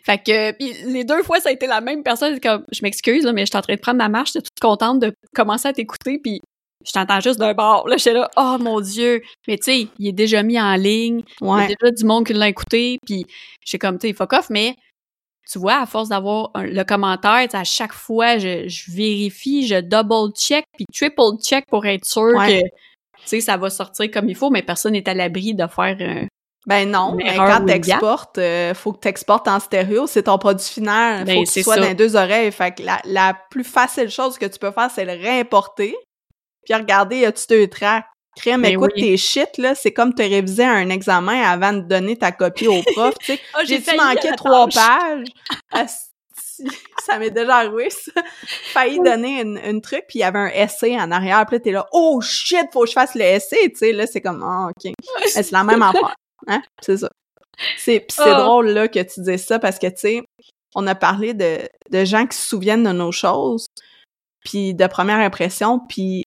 Fait que les deux fois, ça a été la même personne. Comme, je m'excuse, mais j'étais en train de prendre ma marche, j'étais toute contente de commencer à t'écouter, puis je t'entends juste d'un bord. Là, j'étais là, oh mon Dieu! Mais tu sais, il est déjà mis en ligne, il y a déjà du monde qui l'a écouté, puis j'ai comme, tu sais, fuck off, mais tu vois, à force d'avoir le commentaire, à chaque fois, je, vérifie, je double-check, puis triple-check pour être sûr que, tu sais, ça va sortir comme il faut, mais personne n'est à l'abri de faire un,
ben non, mais quand t'exportes, euh, faut que t'exportes en stéréo, c'est ton produit final, ben, faut que tu sois dans les deux oreilles. Fait que la, la, plus facile chose que tu peux faire, c'est le réimporter, puis regarder, y a-tu deux tracks? Crème, ben écoute, tes shit, là, c'est comme te réviser un examen avant de donner ta copie au prof, tu sais. oh, J'ai-tu manqué trois pages? ça m'est déjà arrivé, ça. Failli donner une, une truc, puis il y avait un essai en arrière, puis là, t'es là, oh shit, faut que je fasse le essai, tu sais, là, c'est comme, oh, ok. c'est la même affaire, hein, c'est ça. C'est, c'est oh. drôle, là, que tu dises ça, parce que, tu sais, on a parlé de, de gens qui se souviennent de nos choses, puis de première impression, puis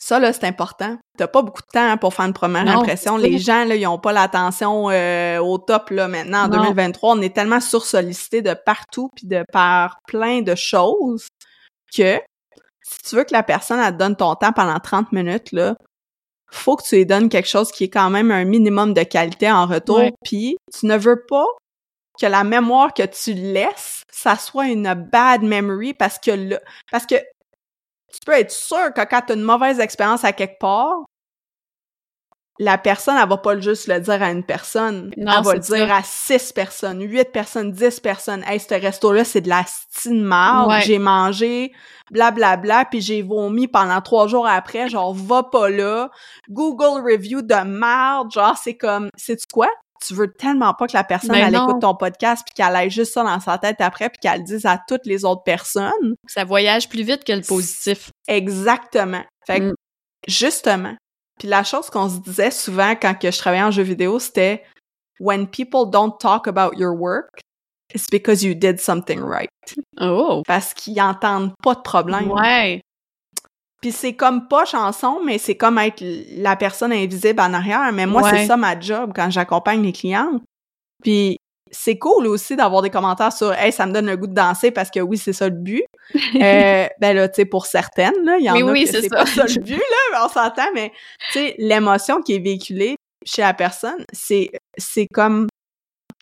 ça, là, c'est important. T'as pas beaucoup de temps pour faire une première impression. Les gens, là, ils ont pas l'attention euh, au top, là, maintenant. En 2023, on est tellement sursollicité de partout puis de par plein de choses que si tu veux que la personne, elle te donne ton temps pendant 30 minutes, là, faut que tu lui donnes quelque chose qui est quand même un minimum de qualité en retour. Puis tu ne veux pas que la mémoire que tu laisses, ça soit une bad memory parce que là, parce que tu peux être sûr que quand tu as une mauvaise expérience à quelque part, la personne, elle va pas juste le dire à une personne. elle va le dire à six personnes, huit personnes, dix personnes. Hey, ce resto-là, c'est de la stine marde. J'ai mangé, blablabla, bla, bla, puis j'ai vomi pendant trois jours après. Genre, va pas là. Google review de marde. Genre, c'est comme, c'est quoi? tu veux tellement pas que la personne,
Ben
elle
non.
écoute ton podcast puis qu'elle ait juste ça dans sa tête après puis qu'elle le dise à toutes les autres personnes.
Ça voyage plus vite que le positif.
Exactement. Fait que,
Mm.
justement. Puis la chose qu'on se disait souvent quand que je travaillais en jeu vidéo, c'était When people don't talk about your work, it's because you did something right.
Oh!
Parce qu'ils entendent pas de problème.
Ouais.
Puis c'est comme pas chanson, mais c'est comme être la personne invisible en arrière. Mais moi,
Ouais.
c'est ça ma job quand j'accompagne les clients. Puis c'est cool aussi d'avoir des commentaires sur Hey, ça me donne le goût de danser parce que oui, c'est ça le but. euh, ben là, tu sais, pour certaines, là, il y en
Oui,
a
oui,
que
c'est
pas ça le but, là, mais on s'entend, mais tu sais, l'émotion qui est véhiculée chez la personne, c'est c'est comme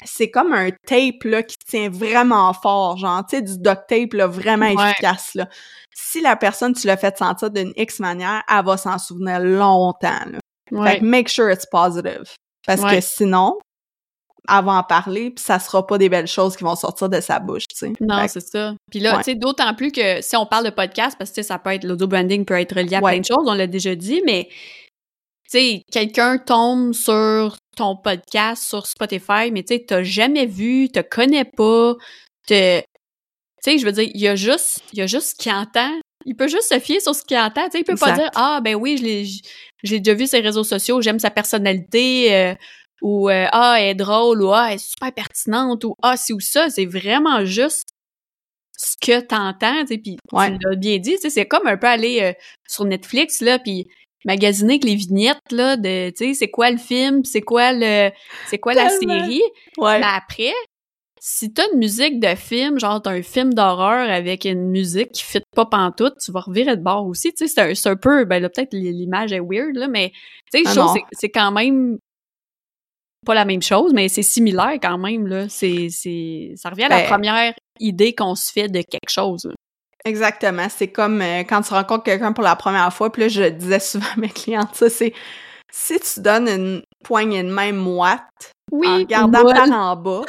c'est comme un tape là qui tient vraiment fort, genre tu sais du duct tape là vraiment
Ouais.
efficace là. Si la personne tu l'as fait sentir d'une X manière, elle va s'en souvenir longtemps. Là. Fait que make sure it's positive parce
Ouais.
que sinon en parler puis ça sera pas des belles choses qui vont sortir de sa bouche, tu sais.
Non, c'est ça. Puis là,
Ouais.
tu sais, d'autant plus que si on parle de podcast, parce que ça peut être l'audio branding peut être relié à
Ouais.
plein de choses, on l'a déjà dit, mais tu sais, quelqu'un tombe sur ton podcast sur Spotify, mais tu sais, t'as jamais vu, te connais pas, te, tu sais, je veux dire, il y a juste, il y a juste ce qu'il entend. Il peut juste se fier sur ce qu'il entend. Tu sais, il peut pas dire ah ben oui, je l'ai, je l'ai déjà vu sur les réseaux sociaux, j'aime sa personnalité. euh, ou euh, ah elle est drôle ou ah elle est super pertinente ou ah ci ou ça c'est vraiment juste ce que t'entends tu sais puis
Ouais.
tu l'as bien dit tu sais c'est comme un peu aller euh, sur Netflix là puis magasiner avec les vignettes là de tu sais c'est quoi le film c'est quoi le c'est quoi la série?
Ouais.
mais après si t'as une musique de film, genre t'as un film d'horreur avec une musique qui fit pas pantoute, tu vas revirer de bord aussi. Tu sais, c'est un, c'est un peu, ben là, peut-être l'image est weird, là, mais tu sais,
Ah
je trouve
non.
que c'est- c'est quand même pas la même chose, mais c'est similaire quand même, là. C'est, c'est, ça revient à la
Ben-
première idée qu'on se fait de quelque chose.
Exactement. C'est comme euh, quand tu rencontres quelqu'un pour la première fois, puis là, je disais souvent à mes clientes, ça, c'est si tu donnes une poignée de main moite
Oui,
en regardant
molle.
par en bas,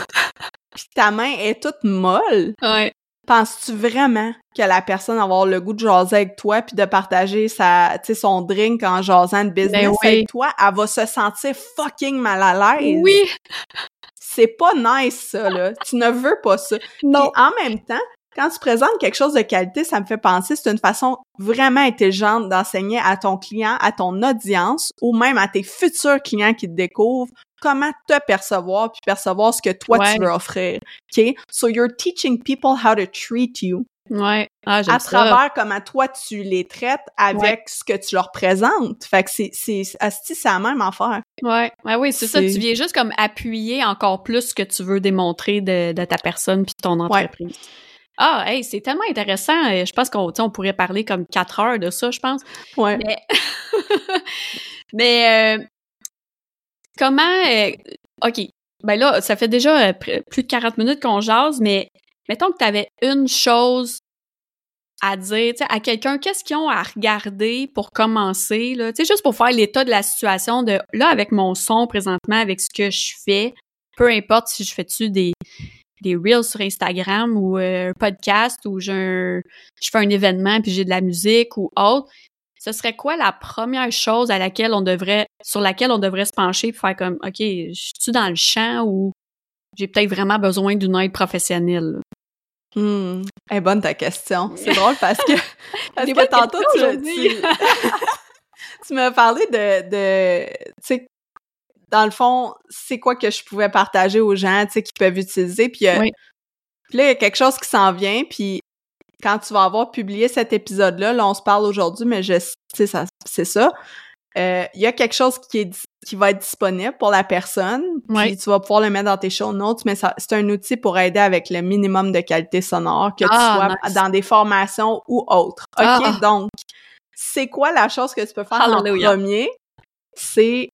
puis ta main est toute molle,
Ouais,
penses-tu vraiment que la personne va avoir le goût de jaser avec toi puis de partager sa, tu sais, son drink en jasant de business
Ben oui.
avec toi? Elle va se sentir fucking mal à l'aise?
oui,
C'est pas nice, ça, là. tu ne veux pas ça.
non.
Puis en même temps, quand tu présentes quelque chose de qualité, ça me fait penser, c'est une façon vraiment intelligente d'enseigner à ton client, à ton audience, ou même à tes futurs clients qui te découvrent comment te percevoir puis percevoir ce que toi
Ouais.
tu veux offrir. OK? So you're teaching people how to treat you
Ouais, ah,
à
ça.
travers comment toi tu les traites avec ce que tu leur présentes. Fait que c'est c'est c'est la même affaire.
Ouais, ouais, oui, c'est ça. Tu viens juste comme appuyer encore plus ce que tu veux démontrer de, de ta personne puis de ton entreprise. Ah, hey, c'est tellement intéressant. Euh, Je pense qu'on on pourrait parler comme quatre heures de ça, je pense.
Ouais.
Mais, mais euh, comment... euh, OK, ben là, ça fait déjà euh, plus de 40 minutes qu'on jase, mais mettons que tu avais une chose à dire, à quelqu'un, qu'est-ce qu'ils ont à regarder pour commencer, là, juste pour faire l'état de la situation de, là, avec mon son présentement, avec ce que je fais, peu importe si je fais-tu des, des reels sur Instagram ou euh, un podcast ou je fais un événement puis j'ai de la musique ou autre, ce serait quoi la première chose à laquelle on devrait, sur laquelle on devrait se pencher pour faire comme, OK, je suis dans le champ ou j'ai peut-être vraiment besoin d'une aide professionnelle?
est bonne ta question. C'est drôle parce que, parce que tantôt, tu, tu, tu m'as parlé de, de tu sais, dans le fond, c'est quoi que je pouvais partager aux gens, tu sais, qui peuvent utiliser. Puis, euh,
Oui.
puis là, il y a quelque chose qui s'en vient, puis quand tu vas avoir publié cet épisode-là, là, on se parle aujourd'hui, mais je sais, ça, c'est ça. Euh, Il y a quelque chose qui est qui va être disponible pour la personne, puis tu vas pouvoir le mettre dans tes show notes, mais c'est un outil pour aider avec le minimum de qualité sonore, que
Ah,
tu sois
nice.
dans des formations ou autres. OK,
Ah.
donc, c'est quoi la chose que tu peux faire en
Hallelujah.
premier? C'est,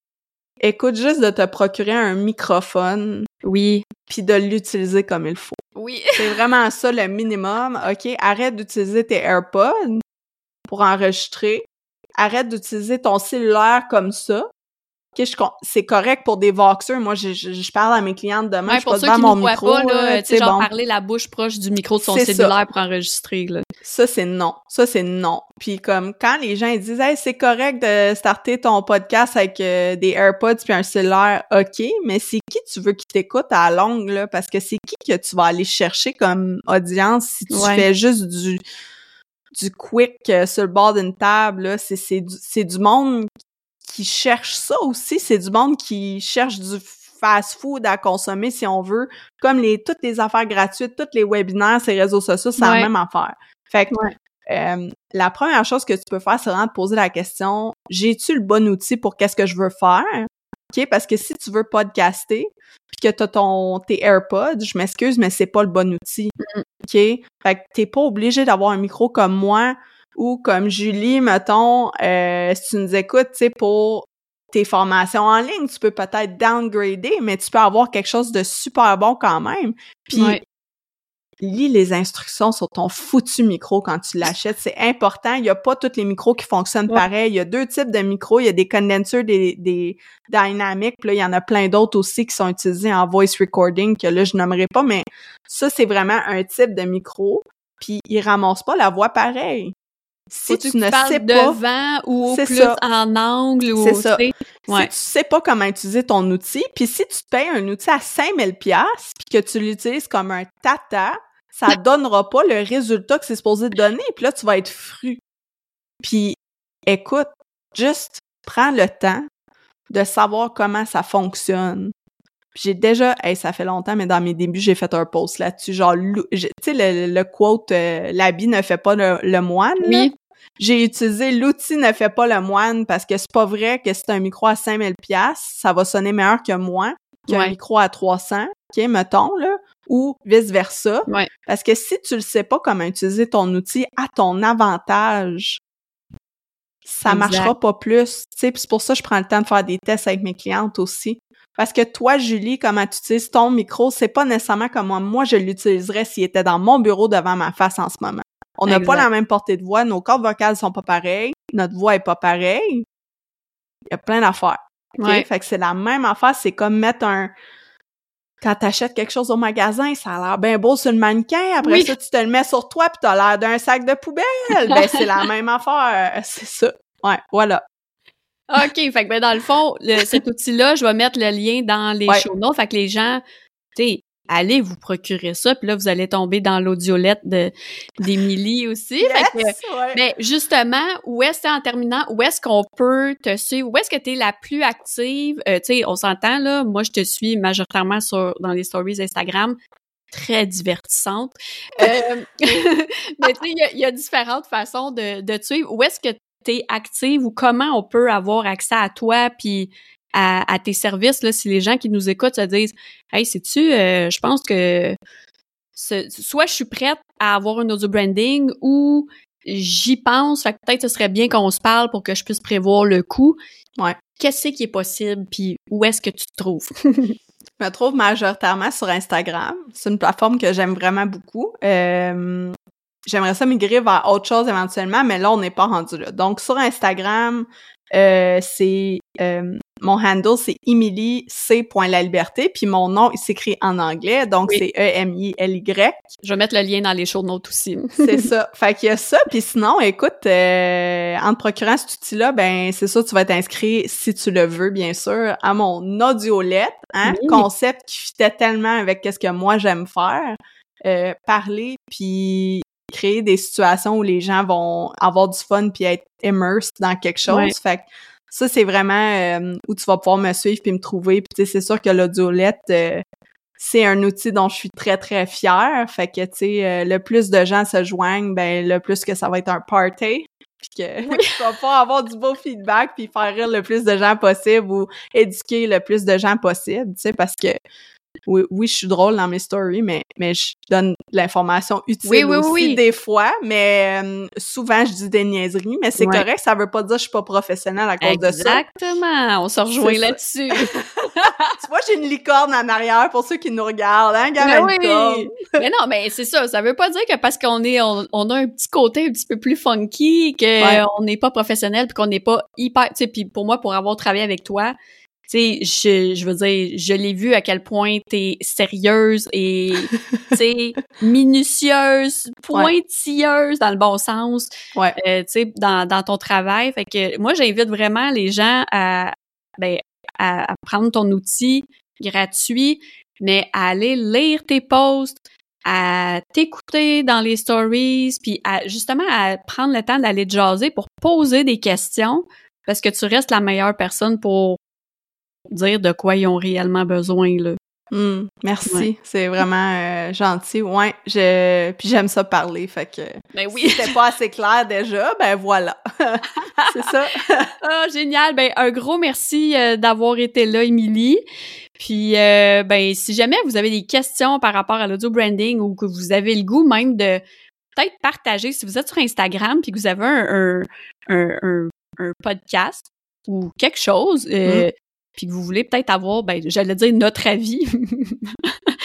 écoute juste de te procurer un microphone,
Oui.
puis de l'utiliser comme il faut.
Oui.
C'est vraiment ça le minimum. OK, arrête d'utiliser tes AirPods pour enregistrer. Arrête d'utiliser ton cellulaire comme ça. C'est correct pour des voxeurs. Moi, je, je, parle à mes clientes demain,
ouais,
je
pour
pas devant mon micro.
Pas, là,
tu sais,
genre
bon.
parler la bouche proche du micro de son cellulaire pour enregistrer. Là.
Ça, c'est non. Ça, c'est non. Puis comme quand les gens ils disent Hey, c'est correct de starter ton podcast avec euh, des AirPods puis un cellulaire, OK, mais c'est qui tu veux qui t'écoute à la longue, là? Parce que c'est qui que tu vas aller chercher comme audience si tu
Ouais.
fais juste du du quick euh, sur le bord d'une table, là? C'est, c'est, du, c'est du monde qui cherche ça aussi. C'est du monde qui cherche du fast-food à consommer, si on veut. Comme les toutes les affaires gratuites, tous les webinaires, ces réseaux sociaux, c'est
Ouais.
la même affaire. Fait que
Ouais.
euh, la première chose que tu peux faire, c'est vraiment te poser la question j'ai-tu le bon outil pour qu'est-ce que je veux faire? Ok, parce que si tu veux podcaster puis que t'as ton tes AirPods, je m'excuse, mais c'est pas le bon outil. Ok, fait que t'es pas obligé d'avoir un micro comme moi ou comme Julie, mettons, euh, si tu nous écoutes, tu sais, pour tes formations en ligne, tu peux peut-être downgrader, mais tu peux avoir quelque chose de super bon quand même. Puis
Ouais.
lis les instructions sur ton foutu micro quand tu l'achètes. C'est important. Il y a pas tous les micros qui fonctionnent
Ouais.
pareil. Il y a deux types de micros. Il y a des condensers, des, des dynamics. Puis là, il y en a plein d'autres aussi qui sont utilisés en voice recording que là, je nommerai pas, mais ça, c'est vraiment un type de micro. Puis il ramasse pas la voix pareil. Si tu ne sais pas,
devant ou
C'est
plus
ça.
en angle ou
C'est ça.
Ouais.
si tu sais pas comment utiliser ton outil, puis si tu te payes un outil à 5000 pièces puis que tu l'utilises comme un tata, ça donnera pas le résultat que c'est supposé te donner, puis là tu vas être fru. Puis écoute, juste prends le temps de savoir comment ça fonctionne. J'ai déjà, hey, ça fait longtemps, mais dans mes débuts, j'ai fait un post là-dessus, genre, tu sais, le, le quote euh, l'habit ne fait pas le, le moine ».
Oui.
J'ai utilisé l'outil ne fait pas le moine parce que c'est pas vrai que si t'as un micro à 5000 pièces, ça va sonner meilleur que moi, qu'un
Ouais.
micro à 300, OK, mettons, là, ou vice-versa.
Ouais.
Parce que si tu le sais pas comment utiliser ton outil à ton avantage, ça
Exact.
marchera pas plus. Tu sais, c'est pour ça que je prends le temps de faire des tests avec mes clientes aussi. Parce que toi, Julie, comment tu utilises ton micro, c'est pas nécessairement comme moi, moi je l'utiliserais s'il était dans mon bureau devant ma face en ce moment. On n'a pas la même portée de voix, nos cordes vocales sont pas pareilles, notre voix est pas pareille. Il y a plein d'affaires.
Ouais.
Fait que c'est la même affaire, c'est comme mettre un quand t'achètes quelque chose au magasin, ça a l'air bien beau sur le mannequin, après
Oui.
ça tu te le mets sur toi puis t'as l'air d'un sac de poubelle. ben c'est la même affaire, c'est ça. Ouais, voilà.
OK, fait que ben dans le fond, le- cet outil-là, je vais mettre le lien dans les
Ouais.
show notes. Fait que les gens, tu sais, allez vous procurer ça, puis là, vous allez tomber dans l'audiolette de d'Émilie aussi. Fait que,
ouais.
mais justement, où est-ce en terminant, où est-ce qu'on peut te suivre? Où est-ce que tu es la plus active? Euh, tu sais, on s'entend là, moi je te suis majoritairement sur dans les stories Instagram, très divertissante. Euh, mais tu sais, il y y, a différentes façons de, de te suivre. Où est-ce que es active ou comment on peut avoir accès à toi puis à, à tes services là, si les gens qui nous écoutent se disent Hey, sais-tu, euh, je pense que ce- soit je suis prête à avoir un audio branding ou j'y pense, fait que peut-être ce serait bien qu'on se parle pour que je puisse prévoir le coût.
Ouais.
Qu'est-ce qui est possible, puis où est-ce que tu te trouves?
Je me trouve majoritairement sur Instagram. C'est une plateforme que j'aime vraiment beaucoup. Euh, J'aimerais ça migrer vers autre chose éventuellement, mais là, on n'est pas rendu là. Donc, sur Instagram, euh, c'est euh, mon handle, c'est Emily C. La Liberté, puis mon nom, il s'écrit en anglais, donc
Oui.
c'est E-M-I-L-Y.
Je vais mettre le lien dans les show notes aussi.
C'est ça. Fait qu'il y a ça. Puis sinon, écoute, euh, en te procurant cet outil-là, ben c'est ça, tu vas être inscrit, si tu le veux, bien sûr, à mon audiolette, hein,
Oui.
concept qui fitait tellement avec ce que moi j'aime faire. Euh, parler, puis créer des situations où les gens vont avoir du fun puis être immersed dans quelque chose.
Ouais.
Fait que ça, c'est vraiment euh, où tu vas pouvoir me suivre puis me trouver. Puis c'est sûr que l'audiolette, euh, c'est un outil dont je suis très, très fière. Fait que, tu sais, euh, le plus de gens se joignent, ben le plus que ça va être un party. Puis que tu vas pouvoir avoir du beau feedback puis faire rire le plus de gens possible ou éduquer le plus de gens possible, tu sais, parce que oui, oui, je suis drôle dans mes stories, mais, mais je donne l'information utile
Oui, oui,
aussi
oui.
des fois, mais euh, souvent je dis des niaiseries, mais c'est
Ouais.
correct, ça veut pas dire que je suis pas professionnelle à cause de ça.
Exactement. On se rejoint là-dessus.
Tu vois, j'ai une licorne en arrière pour ceux qui nous regardent, hein, gars,
Ben
une
oui. mais non, mais c'est ça. Ça veut pas dire que parce qu'on est, on, on a un petit côté un petit peu plus funky, que
Ouais.
on n'est pas professionnel puis qu'on n'est pas hyper, tu sais, puis pour moi, pour avoir travaillé avec toi, sais, je, je veux dire, je l'ai vu à quel point t'es sérieuse et, tu sais, minutieuse, pointilleuse dans le bon sens,
Ouais.
euh, tu sais, dans, dans ton travail. Fait que moi, j'invite vraiment les gens à, ben, à, à prendre ton outil gratuit, mais à aller lire tes posts, à t'écouter dans les stories, puis à, justement à prendre le temps d'aller te jaser pour poser des questions, parce que tu restes la meilleure personne pour dire de quoi ils ont réellement besoin, là.
Hmm, merci,
Ouais.
c'est vraiment euh, gentil. Ouais, je puis j'aime ça parler, fait que
Ben
si c'était pas assez clair déjà, ben voilà. c'est ça.
Ah, génial. Ben, un gros merci euh, d'avoir été là, Émilie. Puis, euh, ben, si jamais vous avez des questions par rapport à l'audio branding ou que vous avez le goût même de peut-être partager, si vous êtes sur Instagram puis que vous avez un, un, un, un- un podcast ou quelque chose, euh, puis que vous voulez peut-être avoir, ben, j'allais dire notre avis.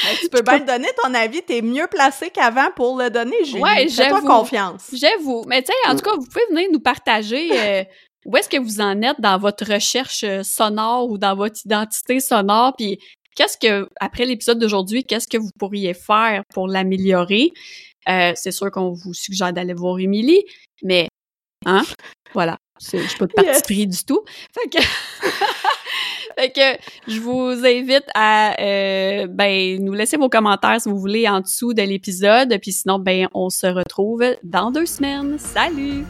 Ben, tu peux bien donner ton avis, t'es mieux placé qu'avant pour le donner, Julie.
Ouais,
Fais-toi confiance.
J'avoue. Mais tu sais, en tout cas, vous pouvez venir nous partager euh, où est-ce que vous en êtes dans votre recherche euh, sonore ou dans votre identité sonore, puis qu'est-ce que, après l'épisode d'aujourd'hui, qu'est-ce que vous pourriez faire pour l'améliorer? Euh, c'est sûr qu'on vous suggère d'aller voir Émilie, mais, hein, voilà. Je suis pas de parti
Yes.
pris du tout. Fait que... Fait que je vous invite à euh, ben nous laisser vos commentaires si vous voulez en dessous de l'épisode. Puis sinon, ben on se retrouve dans deux semaines. Salut!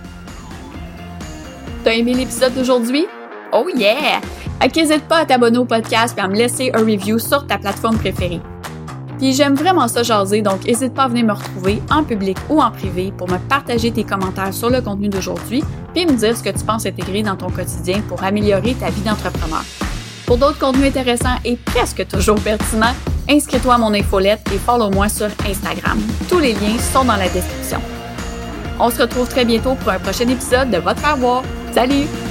T'as aimé l'épisode d'aujourd'hui? Oh yeah! Fait qu'hésite pas à t'abonner au podcast et à me laisser un review sur ta plateforme préférée. Puis j'aime vraiment ça jaser, donc n'hésite pas à venir me retrouver en public ou en privé pour me partager tes commentaires sur le contenu d'aujourd'hui, puis me dire ce que tu penses intégrer dans ton quotidien pour améliorer ta vie d'entrepreneur. Pour d'autres contenus intéressants et presque toujours pertinents, inscris-toi à mon infolette et follow-moi sur Instagram. Tous les liens sont dans la description. On se retrouve très bientôt pour un prochain épisode de Votre Faire voir. Salut!